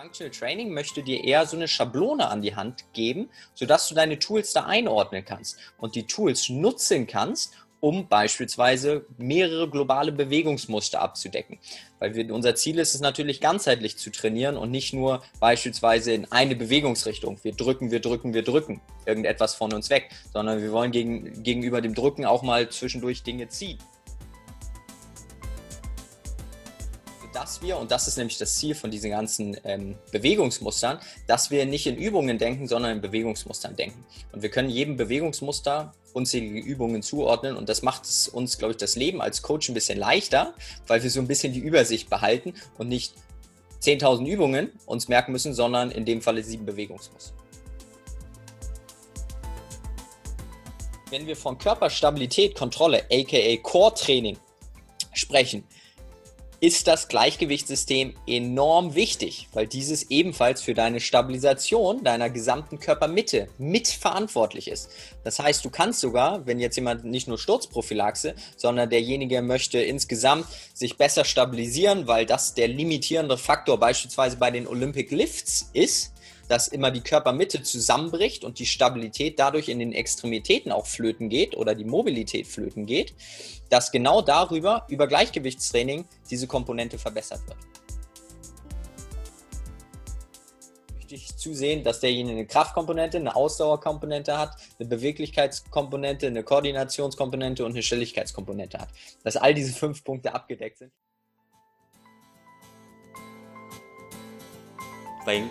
Functional Training möchte dir eher so eine Schablone an die Hand geben, sodass du deine Tools da einordnen kannst und die Tools nutzen kannst, um beispielsweise mehrere globale Bewegungsmuster abzudecken. Weil wir, unser Ziel ist es natürlich ganzheitlich zu trainieren und nicht nur beispielsweise in eine Bewegungsrichtung. Wir drücken, wir drücken, wir drücken irgendetwas von uns weg, sondern wir wollen gegen, gegenüber dem Drücken auch mal zwischendurch Dinge ziehen. Dass wir, und das ist nämlich das Ziel von diesen ganzen ähm, Bewegungsmustern, dass wir nicht in Übungen denken, sondern in Bewegungsmustern denken. Und wir können jedem Bewegungsmuster unzählige Übungen zuordnen und das macht es uns, glaube ich, das Leben als Coach ein bisschen leichter, weil wir so ein bisschen die Übersicht behalten und nicht 10.000 Übungen uns merken müssen, sondern in dem Falle sieben Bewegungsmuster. Wenn wir von Körperstabilität, Kontrolle, aka Core-Training sprechen, ist das Gleichgewichtssystem enorm wichtig, weil dieses ebenfalls für deine Stabilisation deiner gesamten Körpermitte mitverantwortlich ist. Das heißt, du kannst sogar, wenn jetzt jemand nicht nur Sturzprophylaxe, sondern derjenige möchte insgesamt sich besser stabilisieren, weil das der limitierende Faktor beispielsweise bei den Olympic Lifts ist, dass immer die Körpermitte zusammenbricht und die Stabilität dadurch in den Extremitäten auch flöten geht oder die Mobilität flöten geht, dass genau darüber, über Gleichgewichtstraining, diese Komponente verbessert wird. Wichtig zu sehen, dass derjenige eine Kraftkomponente, eine Ausdauerkomponente hat, eine Beweglichkeitskomponente, eine Koordinationskomponente und eine Stelligkeitskomponente hat. Dass all diese fünf Punkte abgedeckt sind. Think,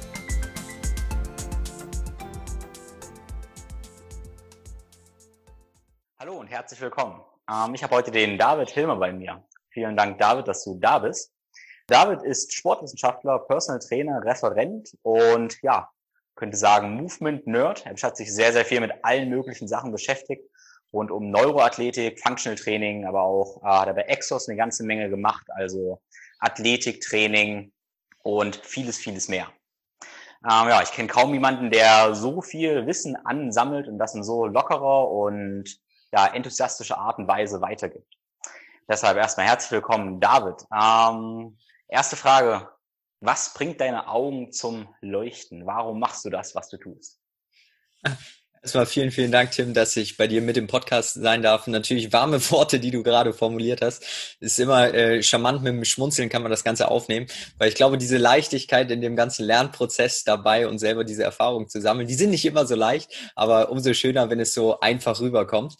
Willkommen. Ähm, ich habe heute den David Hilmer bei mir. Vielen Dank, David, dass du da bist. David ist Sportwissenschaftler, Personal Trainer, Referent und ja, könnte sagen Movement Nerd. Er hat sich sehr, sehr viel mit allen möglichen Sachen beschäftigt rund um Neuroathletik, Functional Training, aber auch äh, hat er bei Exos eine ganze Menge gemacht, also Athletiktraining und vieles, vieles mehr. Ähm, ja, ich kenne kaum jemanden, der so viel Wissen ansammelt und das in so lockerer und ja, enthusiastische Art und Weise weitergibt. Deshalb erstmal herzlich willkommen, David. Ähm, erste Frage. Was bringt deine Augen zum Leuchten? Warum machst du das, was du tust? Erstmal vielen, vielen Dank, Tim, dass ich bei dir mit dem Podcast sein darf. Natürlich warme Worte, die du gerade formuliert hast. Ist immer äh, charmant mit dem Schmunzeln kann man das Ganze aufnehmen, weil ich glaube, diese Leichtigkeit in dem ganzen Lernprozess dabei und selber diese Erfahrung zu sammeln, die sind nicht immer so leicht, aber umso schöner, wenn es so einfach rüberkommt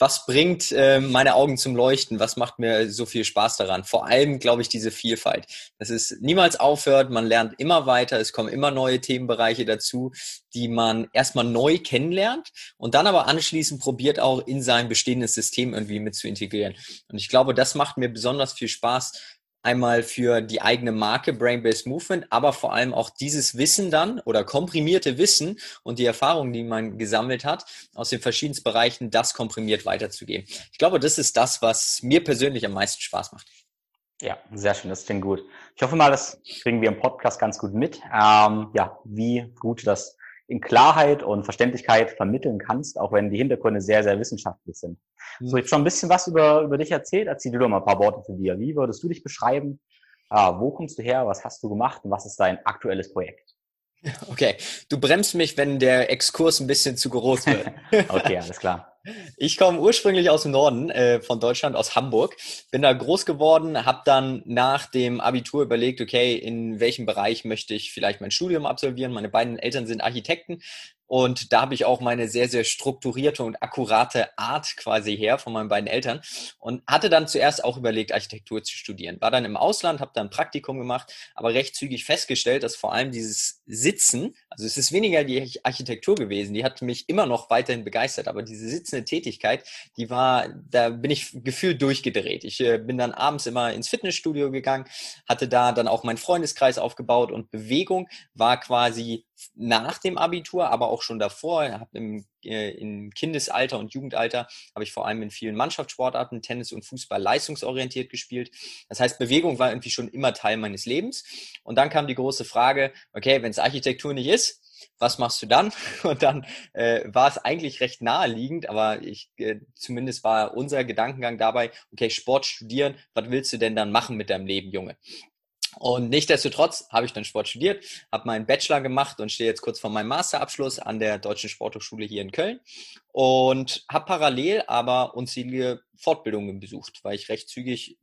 was bringt äh, meine Augen zum Leuchten? Was macht mir so viel Spaß daran? Vor allem, glaube ich, diese Vielfalt. Dass es niemals aufhört, man lernt immer weiter, es kommen immer neue Themenbereiche dazu, die man erstmal neu kennenlernt und dann aber anschließend probiert auch in sein bestehendes System irgendwie mit zu integrieren. Und ich glaube, das macht mir besonders viel Spaß, einmal für die eigene Marke Brain-Based Movement, aber vor allem auch dieses Wissen dann oder komprimierte Wissen und die Erfahrungen, die man gesammelt hat, aus den verschiedensten Bereichen, das komprimiert weiterzugeben. Ich glaube, das ist das, was mir persönlich am meisten Spaß macht. Ja, sehr schön, das klingt gut. Ich hoffe mal, das kriegen wir im Podcast ganz gut mit. Ähm, ja, wie gut das in Klarheit und Verständlichkeit vermitteln kannst, auch wenn die Hintergründe sehr, sehr wissenschaftlich sind. Mhm. So, ich habe schon ein bisschen was über, über dich erzählt. Erzähl dir doch mal ein paar Worte zu dir. Wie würdest du dich beschreiben? Ah, wo kommst du her? Was hast du gemacht? Und was ist dein aktuelles Projekt? Okay, du bremst mich, wenn der Exkurs ein bisschen zu groß wird. okay, alles klar. Ich komme ursprünglich aus dem Norden äh, von Deutschland, aus Hamburg. Bin da groß geworden, habe dann nach dem Abitur überlegt, okay, in welchem Bereich möchte ich vielleicht mein Studium absolvieren. Meine beiden Eltern sind Architekten Und da habe ich auch meine sehr, sehr strukturierte und akkurate Art quasi her von meinen beiden Eltern und hatte dann zuerst auch überlegt, Architektur zu studieren. War dann im Ausland, habe dann Praktikum gemacht, aber recht zügig festgestellt, dass vor allem dieses Sitzen, also es ist weniger die Architektur gewesen, die hat mich immer noch weiterhin begeistert, aber diese sitzende Tätigkeit, die war, da bin ich gefühlt durchgedreht. Ich äh, bin dann abends immer ins Fitnessstudio gegangen, hatte da dann auch meinen Freundeskreis aufgebaut und Bewegung war quasi nach dem Abitur, aber auch schon davor. Ich im, äh, im Kindesalter und Jugendalter habe ich vor allem in vielen Mannschaftssportarten, Tennis und Fußball leistungsorientiert gespielt. Das heißt, Bewegung war irgendwie schon immer Teil meines Lebens. Und dann kam die große Frage, okay, wenn es Architektur nicht ist, was machst du dann? Und dann äh, war es eigentlich recht naheliegend, aber ich äh, zumindest war unser Gedankengang dabei, okay, Sport studieren, was willst du denn dann machen mit deinem Leben, Junge? Und nichtdestotrotz habe ich dann Sport studiert, habe meinen Bachelor gemacht und stehe jetzt kurz vor meinem Masterabschluss an der Deutschen Sporthochschule hier in Köln und habe parallel aber unzählige Fortbildungen besucht, weil ich recht zügig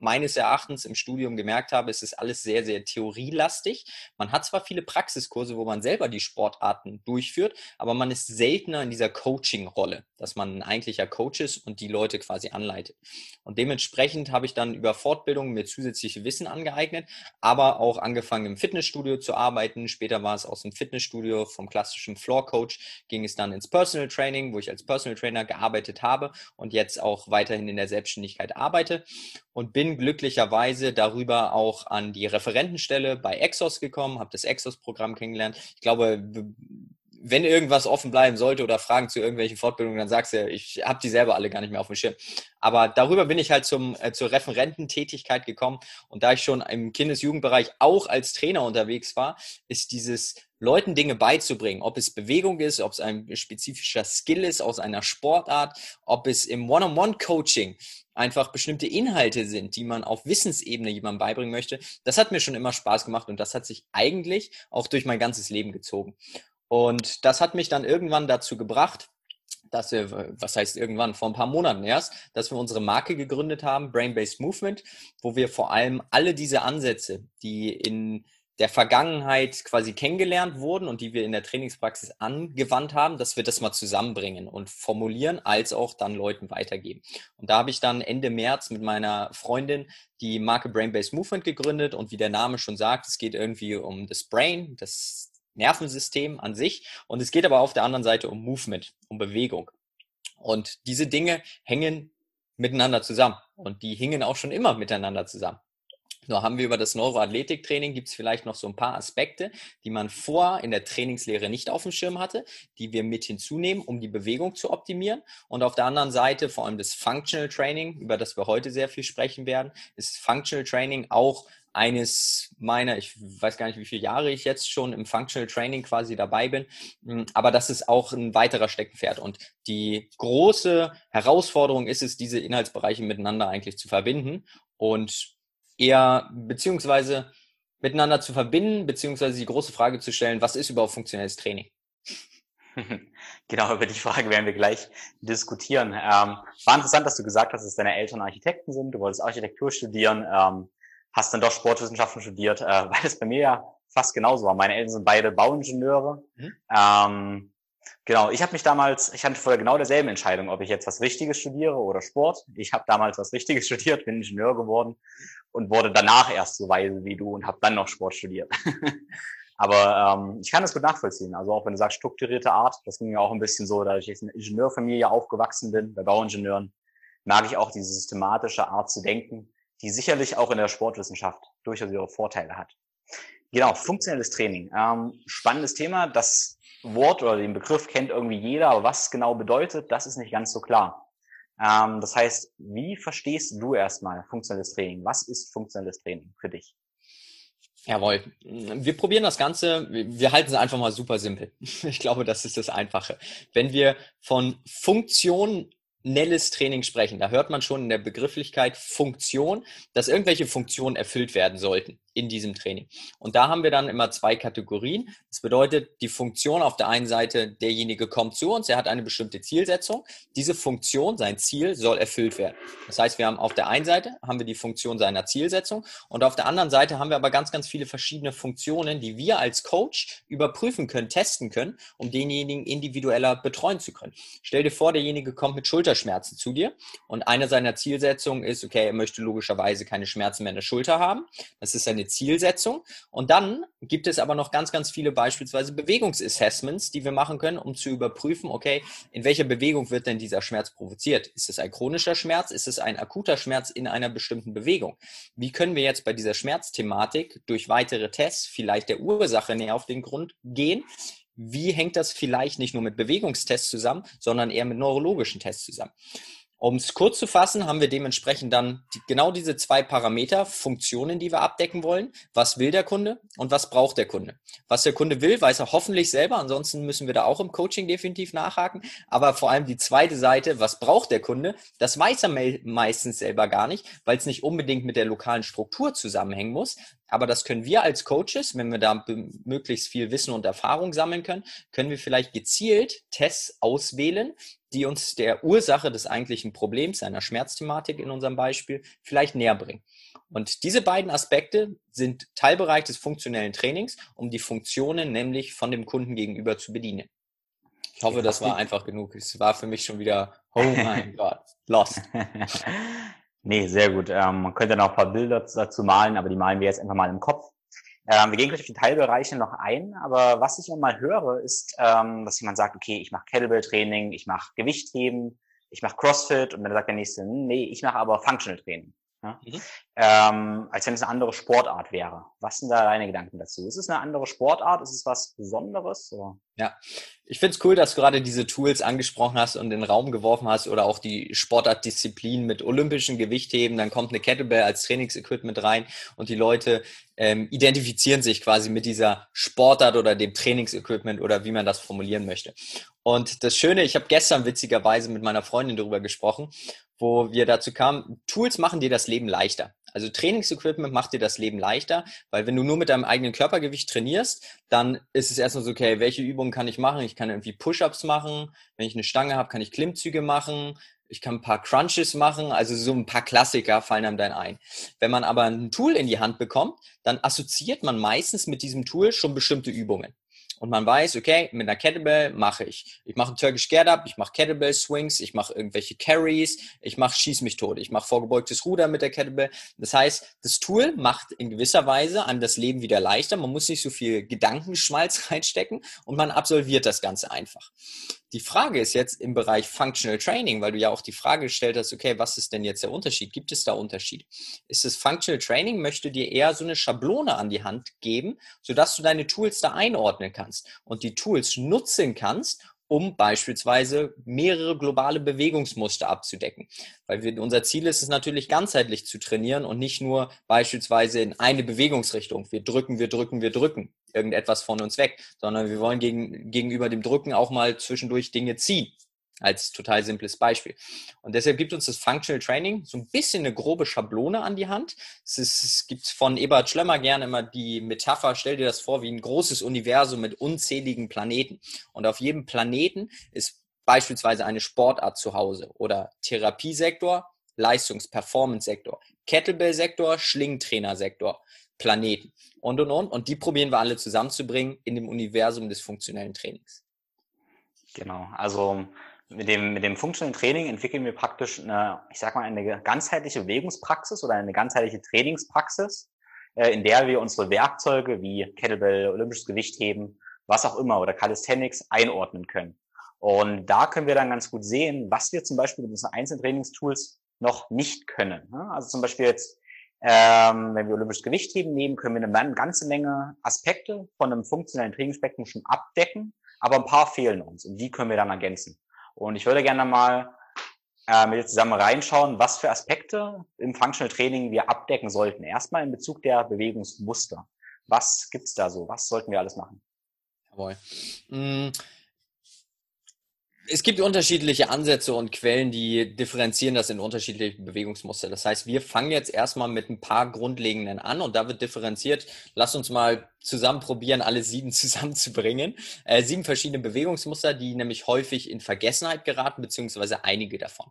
meines Erachtens im Studium gemerkt habe, es ist alles sehr, sehr theorielastig. Man hat zwar viele Praxiskurse, wo man selber die Sportarten durchführt, aber man ist seltener in dieser Coaching-Rolle, dass man ein eigentlicher Coach ist und die Leute quasi anleitet. Und dementsprechend habe ich dann über Fortbildungen mir zusätzliche Wissen angeeignet, aber auch angefangen im Fitnessstudio zu arbeiten. Später war es aus dem Fitnessstudio vom klassischen Floor Coach, ging es dann ins Personal Training, wo ich als Personal Trainer gearbeitet habe und jetzt auch weiterhin in der Selbstständigkeit arbeite und bin glücklicherweise darüber auch an die Referentenstelle bei Exos gekommen, habe das Exos-Programm kennengelernt. Ich glaube, wenn irgendwas offen bleiben sollte oder Fragen zu irgendwelchen Fortbildungen, dann sagst du, ich habe die selber alle gar nicht mehr auf dem Schirm. Aber darüber bin ich halt zum, äh, zur Referententätigkeit gekommen. Und da ich schon im Kindesjugendbereich auch als Trainer unterwegs war, ist dieses Leuten Dinge beizubringen, ob es Bewegung ist, ob es ein spezifischer Skill ist aus einer Sportart, ob es im One-on-One-Coaching einfach bestimmte Inhalte sind, die man auf Wissensebene jemandem beibringen möchte. Das hat mir schon immer Spaß gemacht und das hat sich eigentlich auch durch mein ganzes Leben gezogen. Und das hat mich dann irgendwann dazu gebracht, dass wir, was heißt irgendwann, vor ein paar Monaten erst, dass wir unsere Marke gegründet haben, Brain-Based Movement, wo wir vor allem alle diese Ansätze, die in der Vergangenheit quasi kennengelernt wurden und die wir in der Trainingspraxis angewandt haben, dass wir das mal zusammenbringen und formulieren, als auch dann Leuten weitergeben. Und da habe ich dann Ende März mit meiner Freundin die Marke Brain-Based Movement gegründet und wie der Name schon sagt, es geht irgendwie um das Brain, das Nervensystem an sich und es geht aber auf der anderen Seite um Movement, um Bewegung. Und diese Dinge hängen miteinander zusammen und die hingen auch schon immer miteinander zusammen. Nur haben wir über das Neuroathletiktraining gibt es vielleicht noch so ein paar Aspekte, die man vor in der Trainingslehre nicht auf dem Schirm hatte, die wir mit hinzunehmen, um die Bewegung zu optimieren. Und auf der anderen Seite vor allem das Functional Training, über das wir heute sehr viel sprechen werden, ist Functional Training auch eines meiner, ich weiß gar nicht, wie viele Jahre ich jetzt schon im Functional Training quasi dabei bin, hm, aber das ist auch ein weiterer Steckenpferd. Und die große Herausforderung ist es, diese Inhaltsbereiche miteinander eigentlich zu verbinden. Und eher beziehungsweise miteinander zu verbinden, beziehungsweise die große Frage zu stellen, was ist überhaupt funktionelles Training? Genau, über die Frage werden wir gleich diskutieren. Ähm, war interessant, dass du gesagt hast, dass deine Eltern Architekten sind. Du wolltest Architektur studieren, ähm, hast dann doch Sportwissenschaften studiert, äh, weil es bei mir ja fast genauso war. Meine Eltern sind beide Bauingenieure. Mhm. Ähm, Genau, ich habe mich damals, ich hatte vorher genau derselben Entscheidung, ob ich jetzt was Richtiges studiere oder Sport. Ich habe damals was Richtiges studiert, bin Ingenieur geworden und wurde danach erst so weise wie du und habe dann noch Sport studiert. Aber ähm, ich kann das gut nachvollziehen. Also auch wenn du sagst strukturierte Art, das ging mir auch ein bisschen so, da ich jetzt in einer Ingenieurfamilie aufgewachsen bin, bei Bauingenieuren, mag ich auch diese systematische Art zu denken, die sicherlich auch in der Sportwissenschaft durchaus ihre Vorteile hat. Genau, funktionelles Training. Ähm, spannendes Thema. Das Wort oder den Begriff kennt irgendwie jeder, aber was genau bedeutet, das ist nicht ganz so klar. Ähm, das heißt, wie verstehst du erstmal funktionelles Training? Was ist funktionelles Training für dich? Jawohl. Wir probieren das Ganze, wir halten es einfach mal super simpel. Ich glaube, das ist das Einfache. Wenn wir von funktionelles Training sprechen, da hört man schon in der Begrifflichkeit Funktion, dass irgendwelche Funktionen erfüllt werden sollten. In diesem Training. Und da haben wir dann immer zwei Kategorien. Das bedeutet, die Funktion auf der einen Seite, derjenige kommt zu uns, er hat eine bestimmte Zielsetzung. Diese Funktion, sein Ziel, soll erfüllt werden. Das heißt, wir haben auf der einen Seite haben wir die Funktion seiner Zielsetzung und auf der anderen Seite haben wir aber ganz, ganz viele verschiedene Funktionen, die wir als Coach überprüfen können, testen können, um denjenigen individueller betreuen zu können. Stell dir vor, derjenige kommt mit Schulterschmerzen zu dir und eine seiner Zielsetzungen ist, okay, er möchte logischerweise keine Schmerzen mehr in der Schulter haben. Das ist eine Zielsetzung. Und dann gibt es aber noch ganz, ganz viele beispielsweise Bewegungsassessments, die wir machen können, um zu überprüfen, okay, in welcher Bewegung wird denn dieser Schmerz provoziert? Ist es ein chronischer Schmerz? Ist es ein akuter Schmerz in einer bestimmten Bewegung? Wie können wir jetzt bei dieser Schmerzthematik durch weitere Tests vielleicht der Ursache näher auf den Grund gehen? Wie hängt das vielleicht nicht nur mit Bewegungstests zusammen, sondern eher mit neurologischen Tests zusammen? Um es kurz zu fassen, haben wir dementsprechend dann die, genau diese zwei Parameter, Funktionen, die wir abdecken wollen. Was will der Kunde und was braucht der Kunde? Was der Kunde will, weiß er hoffentlich selber. Ansonsten müssen wir da auch im Coaching definitiv nachhaken. Aber vor allem die zweite Seite, was braucht der Kunde? Das weiß er meistens selber gar nicht, weil es nicht unbedingt mit der lokalen Struktur zusammenhängen muss. Aber das können wir als Coaches, wenn wir da möglichst viel Wissen und Erfahrung sammeln können, können wir vielleicht gezielt Tests auswählen, die uns der Ursache des eigentlichen Problems, einer Schmerzthematik in unserem Beispiel, vielleicht näher bringen. Und diese beiden Aspekte sind Teilbereich des funktionellen Trainings, um die Funktionen nämlich von dem Kunden gegenüber zu bedienen. Ich hoffe, das war einfach genug. Es war für mich schon wieder, oh mein Gott, lost. Nee, sehr gut. Ähm, man könnte noch ein paar Bilder dazu malen, aber die malen wir jetzt einfach mal im Kopf. Ähm, wir gehen gleich auf die Teilbereiche noch ein, aber was ich immer mal höre, ist, ähm, dass jemand sagt, okay, ich mache Kettlebell-Training, ich mache Gewichtheben, ich mache CrossFit und dann sagt der nächste, nee, ich mache aber Functional Training. Ja? Mhm. Ähm, als wenn es eine andere Sportart wäre. Was sind da deine Gedanken dazu? Ist es eine andere Sportart? Ist es was Besonderes? Oder? Ja, ich finde es cool, dass du gerade diese Tools angesprochen hast und in den Raum geworfen hast oder auch die Sportartdisziplin mit olympischen Gewichtheben. Dann kommt eine Kettlebell als Trainingsequipment rein und die Leute ähm, identifizieren sich quasi mit dieser Sportart oder dem Trainingsequipment oder wie man das formulieren möchte. Und das Schöne, ich habe gestern witzigerweise mit meiner Freundin darüber gesprochen wo wir dazu kamen, Tools machen dir das Leben leichter. Also Trainingsequipment macht dir das Leben leichter, weil wenn du nur mit deinem eigenen Körpergewicht trainierst, dann ist es erstmal so, okay, welche Übungen kann ich machen? Ich kann irgendwie Push-ups machen. Wenn ich eine Stange habe, kann ich Klimmzüge machen. Ich kann ein paar Crunches machen, also so ein paar Klassiker fallen einem dann ein. Wenn man aber ein Tool in die Hand bekommt, dann assoziiert man meistens mit diesem Tool schon bestimmte Übungen und man weiß, okay, mit einer Kettlebell mache ich. Ich mache einen Turkish Get Up, ich mache Kettlebell Swings, ich mache irgendwelche Carries, ich mache Schieß mich tot, ich mache vorgebeugtes Ruder mit der Kettlebell. Das heißt, das Tool macht in gewisser Weise an das Leben wieder leichter. Man muss nicht so viel Gedankenschmalz reinstecken und man absolviert das Ganze einfach. Die Frage ist jetzt im Bereich Functional Training, weil du ja auch die Frage gestellt hast, okay, was ist denn jetzt der Unterschied? Gibt es da Unterschied? Ist es Functional Training, möchte dir eher so eine Schablone an die Hand geben, sodass du deine Tools da einordnen kannst und die Tools nutzen kannst, um beispielsweise mehrere globale Bewegungsmuster abzudecken. Weil wir, unser Ziel ist es natürlich ganzheitlich zu trainieren und nicht nur beispielsweise in eine Bewegungsrichtung. Wir drücken, wir drücken, wir drücken irgendetwas von uns weg, sondern wir wollen gegen, gegenüber dem Drücken auch mal zwischendurch Dinge ziehen als total simples Beispiel. Und deshalb gibt uns das Functional Training so ein bisschen eine grobe Schablone an die Hand. Es, ist, es gibt von Eberhard Schlömer gerne immer die Metapher, stell dir das vor wie ein großes Universum mit unzähligen Planeten. Und auf jedem Planeten ist beispielsweise eine Sportart zu Hause oder Therapiesektor, Leistungs-Performance-Sektor, Kettlebell-Sektor, Schlingentrainer-Sektor, Planeten und und und. Und die probieren wir alle zusammenzubringen in dem Universum des funktionellen Trainings. Genau, also mit dem, mit dem funktionellen Training entwickeln wir praktisch eine, ich sag mal, eine ganzheitliche Bewegungspraxis oder eine ganzheitliche Trainingspraxis, äh, in der wir unsere Werkzeuge wie Kettlebell, olympisches Gewichtheben, was auch immer oder Calisthenics einordnen können. Und da können wir dann ganz gut sehen, was wir zum Beispiel mit diesen einzelnen Trainingstools noch nicht können. Also zum Beispiel jetzt, ähm, wenn wir olympisches Gewichtheben nehmen, können wir eine ganze Menge Aspekte von einem funktionellen Trainingsspektrum schon abdecken, aber ein paar fehlen uns und die können wir dann ergänzen. Und ich würde gerne mal äh, mit dir zusammen reinschauen, was für Aspekte im Functional Training wir abdecken sollten. Erstmal in Bezug der Bewegungsmuster. Was gibt's da so? Was sollten wir alles machen? Jawohl. Es gibt unterschiedliche Ansätze und Quellen, die differenzieren das in unterschiedliche Bewegungsmuster. Das heißt, wir fangen jetzt erstmal mit ein paar grundlegenden an und da wird differenziert. Lass uns mal zusammen probieren, alle sieben zusammenzubringen. Äh, sieben verschiedene Bewegungsmuster, die nämlich häufig in Vergessenheit geraten, beziehungsweise einige davon.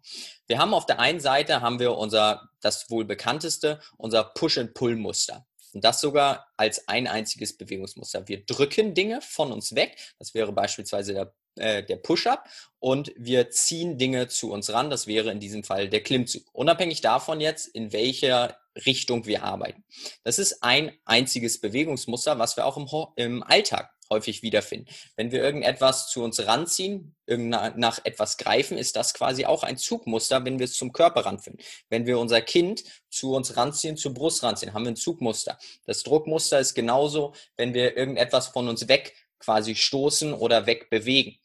Wir haben auf der einen Seite haben wir unser, das wohl bekannteste, unser Push-and-Pull-Muster. Und das sogar als ein einziges Bewegungsmuster. Wir drücken Dinge von uns weg. Das wäre beispielsweise der äh, der Push-up und wir ziehen Dinge zu uns ran. Das wäre in diesem Fall der Klimmzug. Unabhängig davon jetzt, in welcher Richtung wir arbeiten. Das ist ein einziges Bewegungsmuster, was wir auch im, im Alltag häufig wiederfinden. Wenn wir irgendetwas zu uns ranziehen, nach etwas greifen, ist das quasi auch ein Zugmuster, wenn wir es zum Körper ranfinden. Wenn wir unser Kind zu uns ranziehen, zur Brust ranziehen, haben wir ein Zugmuster. Das Druckmuster ist genauso, wenn wir irgendetwas von uns weg quasi stoßen oder wegbewegen.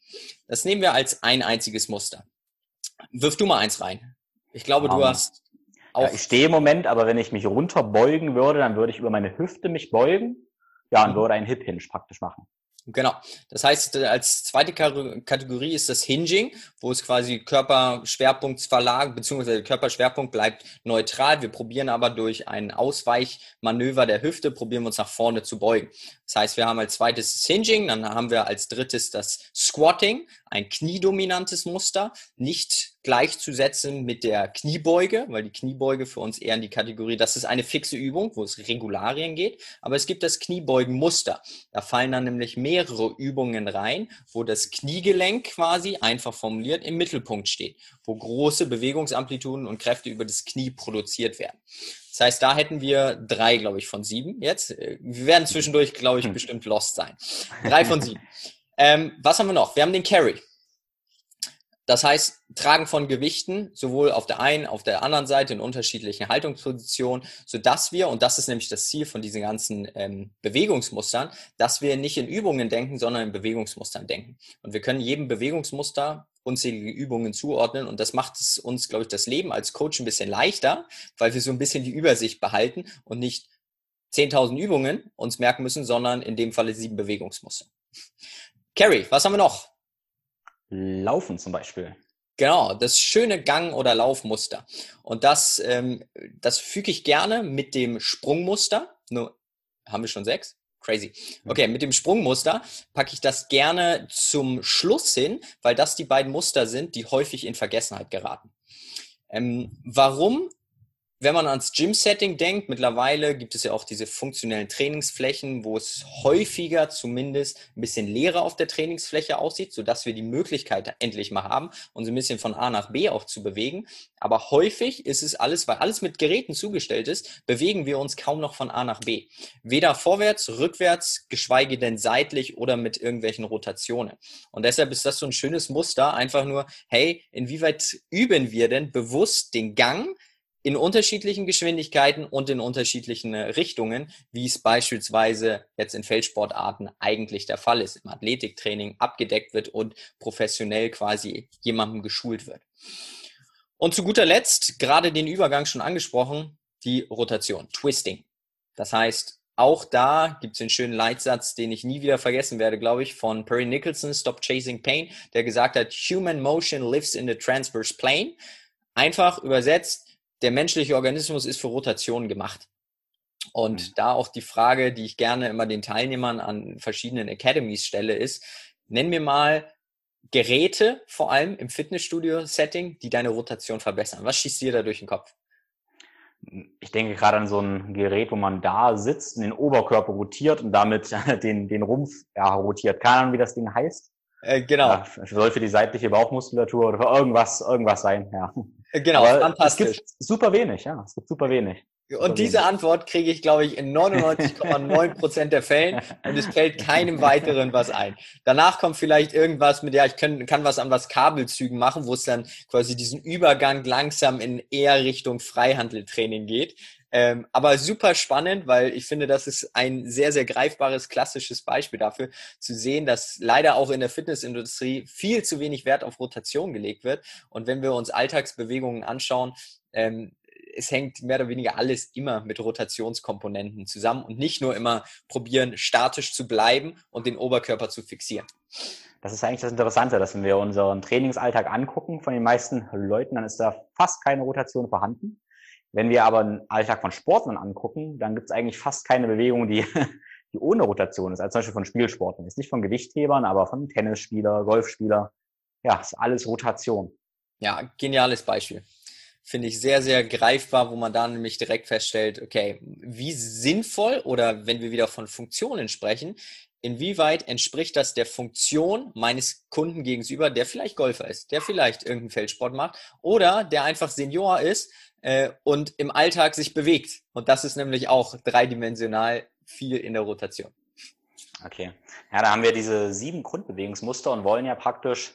Das nehmen wir als ein einziges Muster. Wirf du mal eins rein. Ich glaube, um, du hast auch. Ja, ich stehe im Moment, aber wenn ich mich runterbeugen würde, dann würde ich über meine Hüfte mich beugen. Ja, und mhm. würde einen Hip Hinge praktisch machen. Genau. Das heißt, als zweite Kategorie ist das Hinging, wo es quasi Körperschwerpunktsverlag beziehungsweise Körperschwerpunkt bleibt neutral. Wir probieren aber durch ein Ausweichmanöver der Hüfte, probieren wir uns nach vorne zu beugen. Das heißt, wir haben als zweites das Hinging, dann haben wir als drittes das Squatting, ein kniedominantes Muster, nicht gleichzusetzen mit der Kniebeuge, weil die Kniebeuge für uns eher in die Kategorie, das ist eine fixe Übung, wo es Regularien geht, aber es gibt das Kniebeugenmuster. Da fallen dann nämlich mehrere Übungen rein, wo das Kniegelenk quasi einfach formuliert im Mittelpunkt steht, wo große Bewegungsamplituden und Kräfte über das Knie produziert werden. Das heißt, da hätten wir drei, glaube ich, von sieben jetzt. Wir werden zwischendurch, glaube ich, hm. bestimmt lost sein. Drei von sieben. Ähm, was haben wir noch? Wir haben den Carry. Das heißt, Tragen von Gewichten, sowohl auf der einen, auf der anderen Seite in unterschiedlichen Haltungspositionen, sodass wir, und das ist nämlich das Ziel von diesen ganzen ähm, Bewegungsmustern, dass wir nicht in Übungen denken, sondern in Bewegungsmustern denken. Und wir können jedem Bewegungsmuster unzählige Übungen zuordnen und das macht es uns, glaube ich, das Leben als Coach ein bisschen leichter, weil wir so ein bisschen die Übersicht behalten und nicht 10.000 Übungen uns merken müssen, sondern in dem Falle sieben Bewegungsmuster. Carrie, was haben wir noch? Laufen zum Beispiel. Genau, das schöne Gang- oder Laufmuster. Und das, ähm, das füge ich gerne mit dem Sprungmuster. Nur, haben wir schon sechs? Crazy. Okay, mit dem Sprungmuster packe ich das gerne zum Schluss hin, weil das die beiden Muster sind, die häufig in Vergessenheit geraten. Ähm, warum? Wenn man ans Gym-Setting denkt, mittlerweile gibt es ja auch diese funktionellen Trainingsflächen, wo es häufiger zumindest ein bisschen leerer auf der Trainingsfläche aussieht, sodass wir die Möglichkeit endlich mal haben, uns ein bisschen von A nach B auch zu bewegen. Aber häufig ist es alles, weil alles mit Geräten zugestellt ist, bewegen wir uns kaum noch von A nach B. Weder vorwärts, rückwärts, geschweige denn seitlich oder mit irgendwelchen Rotationen. Und deshalb ist das so ein schönes Muster, einfach nur, hey, inwieweit üben wir denn bewusst den Gang, in unterschiedlichen Geschwindigkeiten und in unterschiedlichen äh, Richtungen, wie es beispielsweise jetzt in Feldsportarten eigentlich der Fall ist, im Athletiktraining abgedeckt wird und professionell quasi jemandem geschult wird. Und zu guter Letzt, gerade den Übergang schon angesprochen, die Rotation, Twisting. Das heißt, auch da gibt es den schönen Leitsatz, den ich nie wieder vergessen werde, glaube ich, von Perry Nicholson, Stop Chasing Pain, der gesagt hat, Human Motion lives in the transverse plane. Einfach übersetzt, der menschliche Organismus ist für Rotation gemacht. Und mhm. da auch die Frage, die ich gerne immer den Teilnehmern an verschiedenen Academies stelle, ist, nenn mir mal Geräte, vor allem im Fitnessstudio-Setting, die deine Rotation verbessern. Was schießt dir da durch den Kopf? Ich denke gerade an so ein Gerät, wo man da sitzt und den Oberkörper rotiert und damit den, den Rumpf ja, rotiert. Keine Ahnung, wie das Ding heißt. Äh, genau. Ja, soll für die seitliche Bauchmuskulatur oder für irgendwas, irgendwas sein, ja. Genau, Aber fantastisch. Es gibt super wenig, ja. Es gibt super wenig. Super und diese wenig. Antwort kriege ich, glaube ich, in 99,9 Prozent der Fällen und es fällt keinem weiteren was ein. Danach kommt vielleicht irgendwas mit, ja, ich kann, kann was an was Kabelzügen machen, wo es dann quasi diesen Übergang langsam in eher Richtung Freihandeltraining geht. Ähm, aber super spannend, weil ich finde, das ist ein sehr, sehr greifbares, klassisches Beispiel dafür, zu sehen, dass leider auch in der Fitnessindustrie viel zu wenig Wert auf Rotation gelegt wird. Und wenn wir uns Alltagsbewegungen anschauen, ähm, es hängt mehr oder weniger alles immer mit Rotationskomponenten zusammen und nicht nur immer probieren, statisch zu bleiben und den Oberkörper zu fixieren. Das ist eigentlich das Interessante, dass wenn wir unseren Trainingsalltag angucken von den meisten Leuten, dann ist da fast keine Rotation vorhanden. Wenn wir aber einen Alltag von Sportlern angucken, dann gibt es eigentlich fast keine Bewegung, die, die ohne Rotation ist, als zum Beispiel von Spielsporten. Ist nicht von Gewichthebern, aber von Tennisspieler, Golfspieler. Ja, ist alles Rotation. Ja, geniales Beispiel. Finde ich sehr, sehr greifbar, wo man dann nämlich direkt feststellt, okay, wie sinnvoll oder wenn wir wieder von Funktionen sprechen, inwieweit entspricht das der Funktion meines Kunden gegenüber, der vielleicht Golfer ist, der vielleicht irgendeinen Feldsport macht oder der einfach Senior ist äh, und im Alltag sich bewegt. Und das ist nämlich auch dreidimensional viel in der Rotation. Okay. Ja, da haben wir diese sieben Grundbewegungsmuster und wollen ja praktisch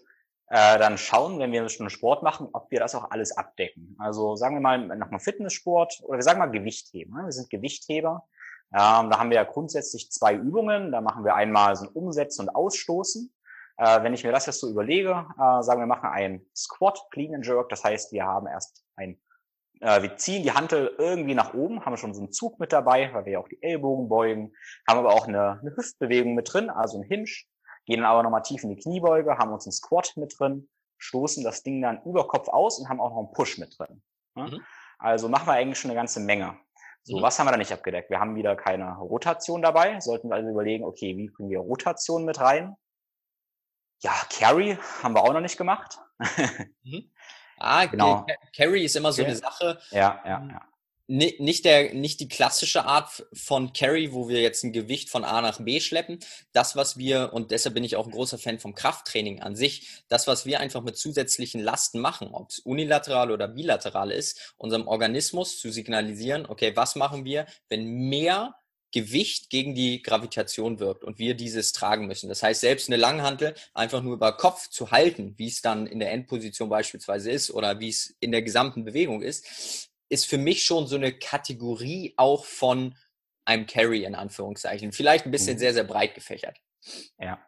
äh, dann schauen, wenn wir schon Sport machen, ob wir das auch alles abdecken. Also sagen wir mal einem Fitnesssport oder wir sagen mal Gewichtheben. Ne? Wir sind Gewichtheber. Ähm, da haben wir ja grundsätzlich zwei Übungen. Da machen wir einmal so ein Umsetzen und Ausstoßen. Äh, wenn ich mir das jetzt so überlege, äh, sagen wir machen einen Squat, Clean and Jerk. Das heißt, wir haben erst ein äh, wir ziehen die Hantel irgendwie nach oben, haben schon so einen Zug mit dabei, weil wir ja auch die Ellbogen beugen, haben aber auch eine, eine Hüftbewegung mit drin, also ein Hinge, gehen dann aber nochmal tief in die Kniebeuge, haben uns einen Squat mit drin, stoßen das Ding dann über Kopf aus und haben auch noch einen Push mit drin. Mhm. Also machen wir eigentlich schon eine ganze Menge. So, mhm. was haben wir da nicht abgedeckt? Wir haben wieder keine Rotation dabei. Sollten wir also überlegen, okay, wie kriegen wir Rotation mit rein? Ja, Carry haben wir auch noch nicht gemacht. mhm. Ah, genau. Carry ist immer so okay. eine Sache. Ja, ja, ja nicht der, nicht die klassische Art von Carry, wo wir jetzt ein Gewicht von A nach B schleppen. Das, was wir, und deshalb bin ich auch ein großer Fan vom Krafttraining an sich, das, was wir einfach mit zusätzlichen Lasten machen, ob es unilateral oder bilateral ist, unserem Organismus zu signalisieren, okay, was machen wir, wenn mehr Gewicht gegen die Gravitation wirkt und wir dieses tragen müssen. Das heißt, selbst eine Langhantel einfach nur über Kopf zu halten, wie es dann in der Endposition beispielsweise ist oder wie es in der gesamten Bewegung ist, ist für mich schon so eine Kategorie auch von einem Carry in Anführungszeichen. Vielleicht ein bisschen mhm. sehr, sehr breit gefächert. Ja.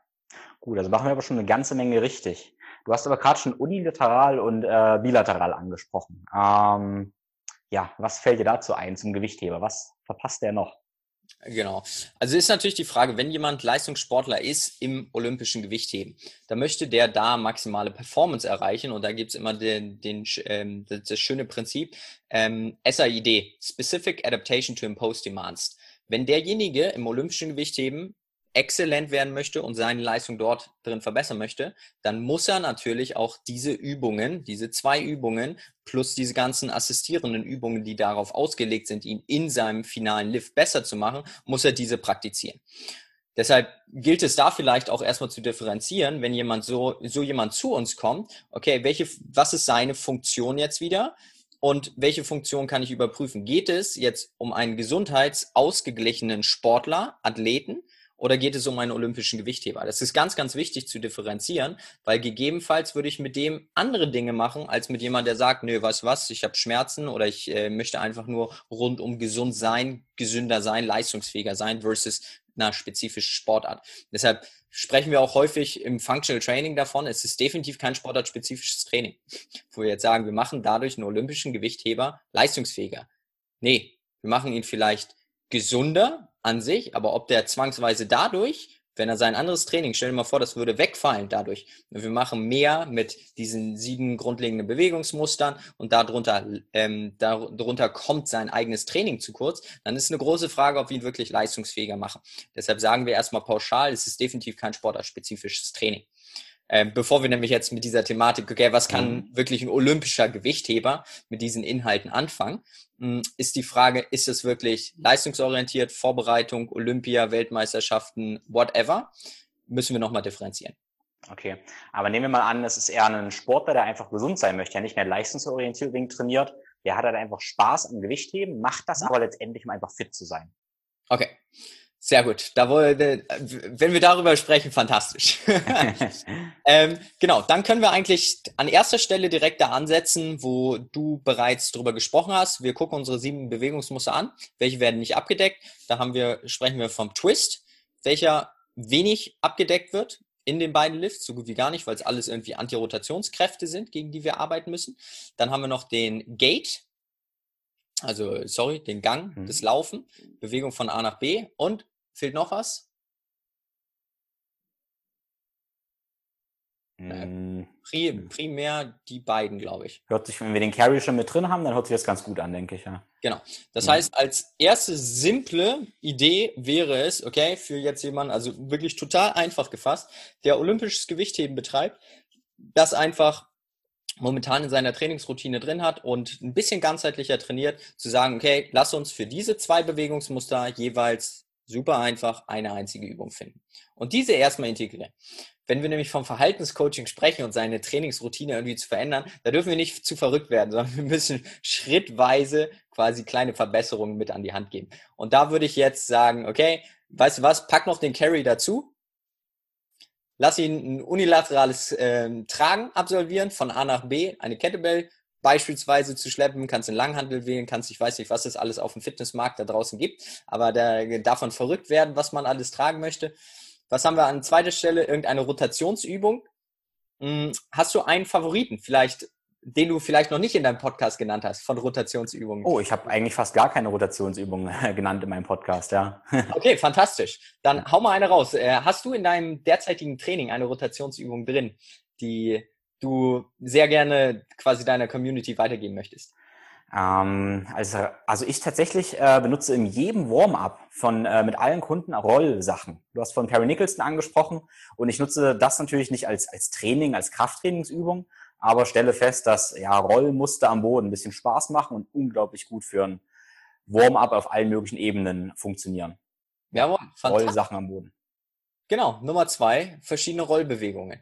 Gut, also machen wir aber schon eine ganze Menge richtig. Du hast aber gerade schon unilateral und äh, bilateral angesprochen. Ähm, ja, was fällt dir dazu ein zum Gewichtheber? Was verpasst der noch? Genau. Also ist natürlich die Frage, wenn jemand Leistungssportler ist im olympischen Gewichtheben, dann möchte der da maximale Performance erreichen und da gibt's immer den, den, ähm, das, das schöne Prinzip ähm, SAID, Specific Adaptation to Impose Demands. Wenn derjenige im olympischen Gewichtheben exzellent werden möchte und seine Leistung dort drin verbessern möchte, dann muss er natürlich auch diese Übungen, diese zwei Übungen plus diese ganzen assistierenden Übungen, die darauf ausgelegt sind, ihn in seinem finalen Lift besser zu machen, muss er diese praktizieren. Deshalb gilt es da vielleicht auch erstmal zu differenzieren, wenn jemand so, so jemand zu uns kommt, okay, welche, was ist seine Funktion jetzt wieder? Und welche Funktion kann ich überprüfen? Geht es jetzt um einen gesundheitsausgeglichenen Sportler, Athleten, oder geht es um einen olympischen Gewichtheber? Das ist ganz, ganz wichtig zu differenzieren, weil gegebenenfalls würde ich mit dem andere Dinge machen, als mit jemand, der sagt, nö, was, was, ich habe Schmerzen oder ich äh, möchte einfach nur rundum gesund sein, gesünder sein, leistungsfähiger sein versus einer spezifischen Sportart. Deshalb sprechen wir auch häufig im Functional Training davon, es ist definitiv kein sportartspezifisches Training, wo wir jetzt sagen, wir machen dadurch einen olympischen Gewichtheber leistungsfähiger. Nee, wir machen ihn vielleicht gesunder an sich, aber ob der zwangsweise dadurch, wenn er sein anderes Training, stell dir mal vor, das würde wegfallen dadurch. Wir machen mehr mit diesen sieben grundlegenden Bewegungsmustern und darunter, ähm, darunter kommt sein eigenes Training zu kurz, dann ist eine große Frage, ob wir ihn wirklich leistungsfähiger machen. Deshalb sagen wir erstmal pauschal, es ist definitiv kein sportartspezifisches Training. Ähm, bevor wir nämlich jetzt mit dieser Thematik, okay, was kann mhm. wirklich ein olympischer Gewichtheber mit diesen Inhalten anfangen, hm, ist die Frage, ist es wirklich leistungsorientiert, Vorbereitung, Olympia, Weltmeisterschaften, whatever? Müssen wir nochmal differenzieren. Okay, aber nehmen wir mal an, es ist eher ein Sportler, der einfach gesund sein möchte, der nicht mehr leistungsorientiert trainiert, der hat halt einfach Spaß am Gewichtheben, macht das mhm. aber letztendlich, um einfach fit zu sein. Okay. Sehr gut. Da wollte, wenn wir darüber sprechen, fantastisch. ähm, genau, dann können wir eigentlich an erster Stelle direkt da ansetzen, wo du bereits drüber gesprochen hast. Wir gucken unsere sieben Bewegungsmuster an. Welche werden nicht abgedeckt? Da haben wir, sprechen wir vom Twist, welcher wenig abgedeckt wird in den beiden Lifts, so gut wie gar nicht, weil es alles irgendwie Antirotationskräfte sind, gegen die wir arbeiten müssen. Dann haben wir noch den Gate, also sorry, den Gang, mhm. das Laufen, Bewegung von A nach B und fehlt noch was? Mm. Primär die beiden, glaube ich. Hört sich, wenn wir den Carry schon mit drin haben, dann hört sich das ganz gut an, denke ich, ja. Genau. Das ja. heißt, als erste simple Idee wäre es, okay, für jetzt jemanden, also wirklich total einfach gefasst, der olympisches Gewichtheben betreibt, das einfach momentan in seiner Trainingsroutine drin hat und ein bisschen ganzheitlicher trainiert, zu sagen, okay, lass uns für diese zwei Bewegungsmuster jeweils super einfach eine einzige Übung finden. Und diese erstmal integrieren. Wenn wir nämlich vom Verhaltenscoaching sprechen und seine Trainingsroutine irgendwie zu verändern, da dürfen wir nicht zu verrückt werden, sondern wir müssen schrittweise quasi kleine Verbesserungen mit an die Hand geben. Und da würde ich jetzt sagen, okay, weißt du was, pack noch den Carry dazu. Lass ihn ein unilaterales äh, Tragen absolvieren von A nach B, eine Kettlebell beispielsweise zu schleppen, kannst den Langhandel wählen, kannst, ich weiß nicht, was es alles auf dem Fitnessmarkt da draußen gibt, aber da, davon verrückt werden, was man alles tragen möchte. Was haben wir an zweiter Stelle? Irgendeine Rotationsübung. Hm, hast du einen Favoriten, vielleicht, den du vielleicht noch nicht in deinem Podcast genannt hast, von Rotationsübungen? Oh, ich habe eigentlich fast gar keine Rotationsübungen genannt in meinem Podcast, ja. okay, fantastisch. Dann hau mal eine raus. Äh, hast du in deinem derzeitigen Training eine Rotationsübung drin, die du sehr gerne quasi deiner Community weitergeben möchtest? Ähm, also, also ich tatsächlich äh, benutze in jedem Warm-up von äh, mit allen Kunden Rollsachen. Du hast von Perry Nicholson angesprochen und ich nutze das natürlich nicht als als Training, als Krafttrainingsübung, aber stelle fest, dass ja Rollmuster am Boden ein bisschen Spaß machen und unglaublich gut für ein Warm-up auf allen möglichen Ebenen funktionieren. Jawohl, Rollsachen am Boden. Genau, Nummer zwei, verschiedene Rollbewegungen.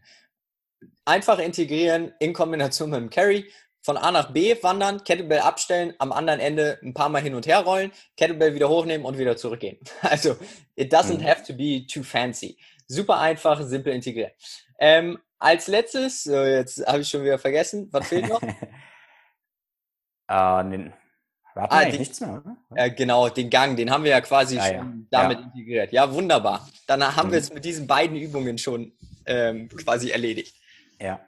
Einfach integrieren in Kombination mit dem Carry von A nach B wandern, Kettlebell abstellen, am anderen Ende ein paar Mal hin und her rollen, Kettlebell wieder hochnehmen und wieder zurückgehen. Also, it doesn't mhm. have to be too fancy. Super einfach, simpel integriert. Ähm, als letztes, so jetzt habe ich schon wieder vergessen, was fehlt noch? uh, den, Warte ah, den, nichts mehr, oder? Äh, genau, den Gang, den haben wir ja quasi ah, schon ja. damit ja. integriert. Ja, wunderbar. Dann haben mhm. wir es mit diesen beiden Übungen schon ähm, quasi erledigt. Ja.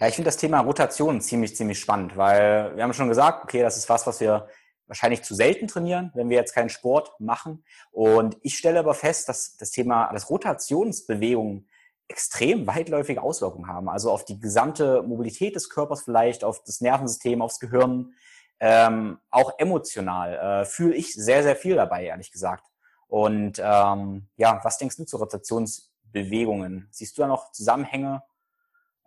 Ja, ich finde das Thema Rotation ziemlich, ziemlich spannend, weil wir haben schon gesagt, okay, das ist was, was wir wahrscheinlich zu selten trainieren, wenn wir jetzt keinen Sport machen. Und ich stelle aber fest, dass das Thema, dass Rotationsbewegungen extrem weitläufige Auswirkungen haben. Also auf die gesamte Mobilität des Körpers vielleicht, auf das Nervensystem, aufs Gehirn, ähm, auch emotional äh, fühle ich sehr, sehr viel dabei, ehrlich gesagt. Und ähm, ja, was denkst du zu Rotationsbewegungen? Siehst du da noch Zusammenhänge?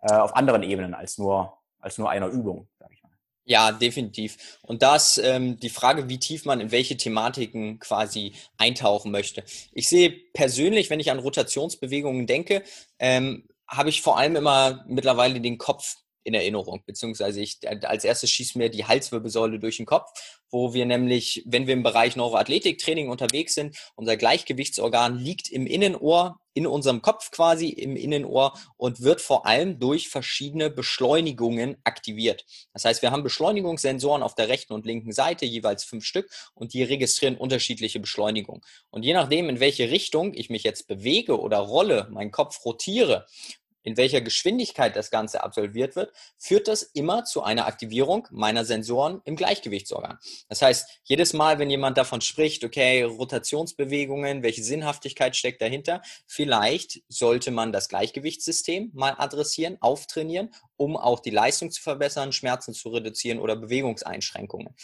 Äh, auf anderen Ebenen als nur, als nur einer Übung, sage ich mal. Ja, definitiv. Und das ähm, die Frage, wie tief man in welche Thematiken quasi eintauchen möchte. Ich sehe persönlich, wenn ich an Rotationsbewegungen denke, ähm, habe ich vor allem immer mittlerweile den Kopf in Erinnerung, beziehungsweise ich als erstes schießt mir die Halswirbelsäule durch den Kopf, wo wir nämlich, wenn wir im Bereich Neuroathletiktraining unterwegs sind, unser Gleichgewichtsorgan liegt im Innenohr, in unserem Kopf quasi im Innenohr und wird vor allem durch verschiedene Beschleunigungen aktiviert. Das heißt, wir haben Beschleunigungssensoren auf der rechten und linken Seite, jeweils fünf Stück, und die registrieren unterschiedliche Beschleunigungen. Und je nachdem, in welche Richtung ich mich jetzt bewege oder rolle, meinen Kopf rotiere in welcher Geschwindigkeit das Ganze absolviert wird, führt das immer zu einer Aktivierung meiner Sensoren im Gleichgewichtsorgan. Das heißt, jedes Mal, wenn jemand davon spricht, okay, Rotationsbewegungen, welche Sinnhaftigkeit steckt dahinter, vielleicht sollte man das Gleichgewichtssystem mal adressieren, auftrainieren, um auch die Leistung zu verbessern, Schmerzen zu reduzieren oder Bewegungseinschränkungen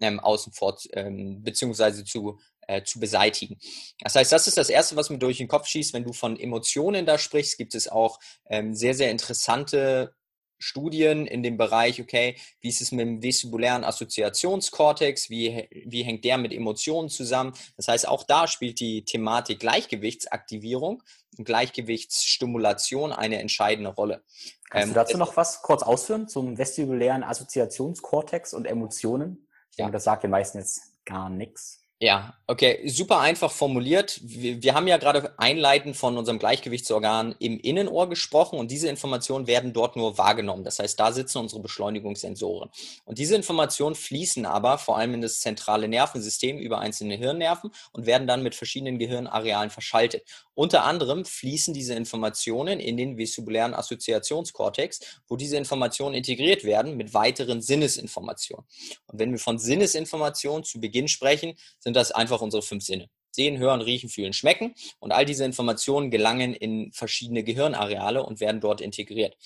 ähm, außen vor, ähm, beziehungsweise zu äh, zu beseitigen. Das heißt, das ist das Erste, was mir durch den Kopf schießt. Wenn du von Emotionen da sprichst, gibt es auch ähm, sehr, sehr interessante Studien in dem Bereich, okay, wie ist es mit dem vestibulären Assoziationskortex, wie, wie hängt der mit Emotionen zusammen? Das heißt, auch da spielt die Thematik Gleichgewichtsaktivierung und Gleichgewichtsstimulation eine entscheidende Rolle. Kannst ähm, du dazu noch was kurz ausführen zum vestibulären Assoziationskortex und Emotionen? Ich denke, ja. das sagt den meisten jetzt gar nichts. Ja, okay, super einfach formuliert. Wir, wir, haben ja gerade einleitend von unserem Gleichgewichtsorgan im Innenohr gesprochen und diese Informationen werden dort nur wahrgenommen. Das heißt, da sitzen unsere Beschleunigungssensoren. Und diese Informationen fließen aber vor allem in das zentrale Nervensystem über einzelne Hirnnerven und werden dann mit verschiedenen Gehirnarealen verschaltet. Unter anderem fließen diese Informationen in den vestibulären Assoziationskortex, wo diese Informationen integriert werden mit weiteren Sinnesinformationen. Und wenn wir von Sinnesinformationen zu Beginn sprechen, sind das einfach unsere fünf Sinne. Sehen, hören, riechen, fühlen, schmecken. Und all diese Informationen gelangen in verschiedene Gehirnareale und werden dort integriert.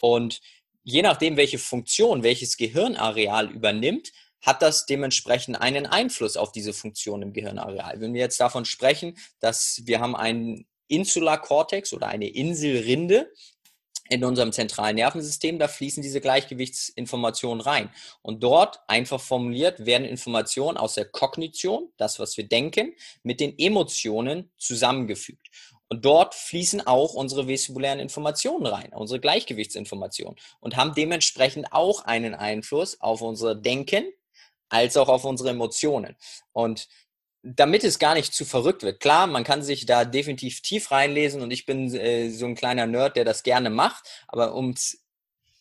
Und je nachdem, welche Funktion welches Gehirnareal übernimmt, hat das dementsprechend einen Einfluss auf diese Funktion im Gehirnareal. Wenn wir jetzt davon sprechen, dass wir haben einen Insular Cortex oder eine Inselrinde, in unserem zentralen Nervensystem, da fließen diese Gleichgewichtsinformationen rein. Und dort, einfach formuliert, werden Informationen aus der Kognition, das, was wir denken, mit den Emotionen zusammengefügt. Und dort fließen auch unsere vestibulären Informationen rein, unsere Gleichgewichtsinformationen und haben dementsprechend auch einen Einfluss auf unser Denken als auch auf unsere Emotionen. Und damit es gar nicht zu verrückt wird. Klar, man kann sich da definitiv tief reinlesen und ich bin äh, so ein kleiner Nerd, der das gerne macht, aber um es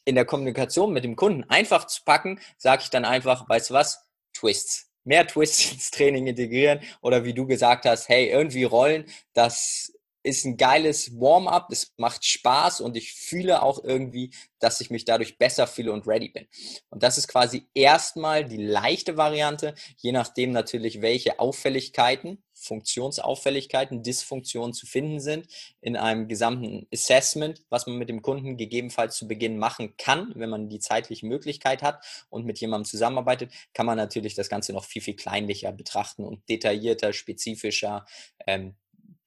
in der Kommunikation mit dem Kunden einfach zu packen, sage ich dann einfach, weißt du was, Twists. Mehr Twists ins Training integrieren oder wie du gesagt hast, hey, irgendwie rollen, das ist ein geiles Warm-up, es macht Spaß und ich fühle auch irgendwie, dass ich mich dadurch besser fühle und ready bin. Und das ist quasi erstmal die leichte Variante, je nachdem natürlich, welche Auffälligkeiten, Funktionsauffälligkeiten, Dysfunktionen zu finden sind in einem gesamten Assessment, was man mit dem Kunden gegebenenfalls zu Beginn machen kann, wenn man die zeitliche Möglichkeit hat und mit jemandem zusammenarbeitet, kann man natürlich das Ganze noch viel, viel kleinlicher betrachten und detaillierter, spezifischer ähm,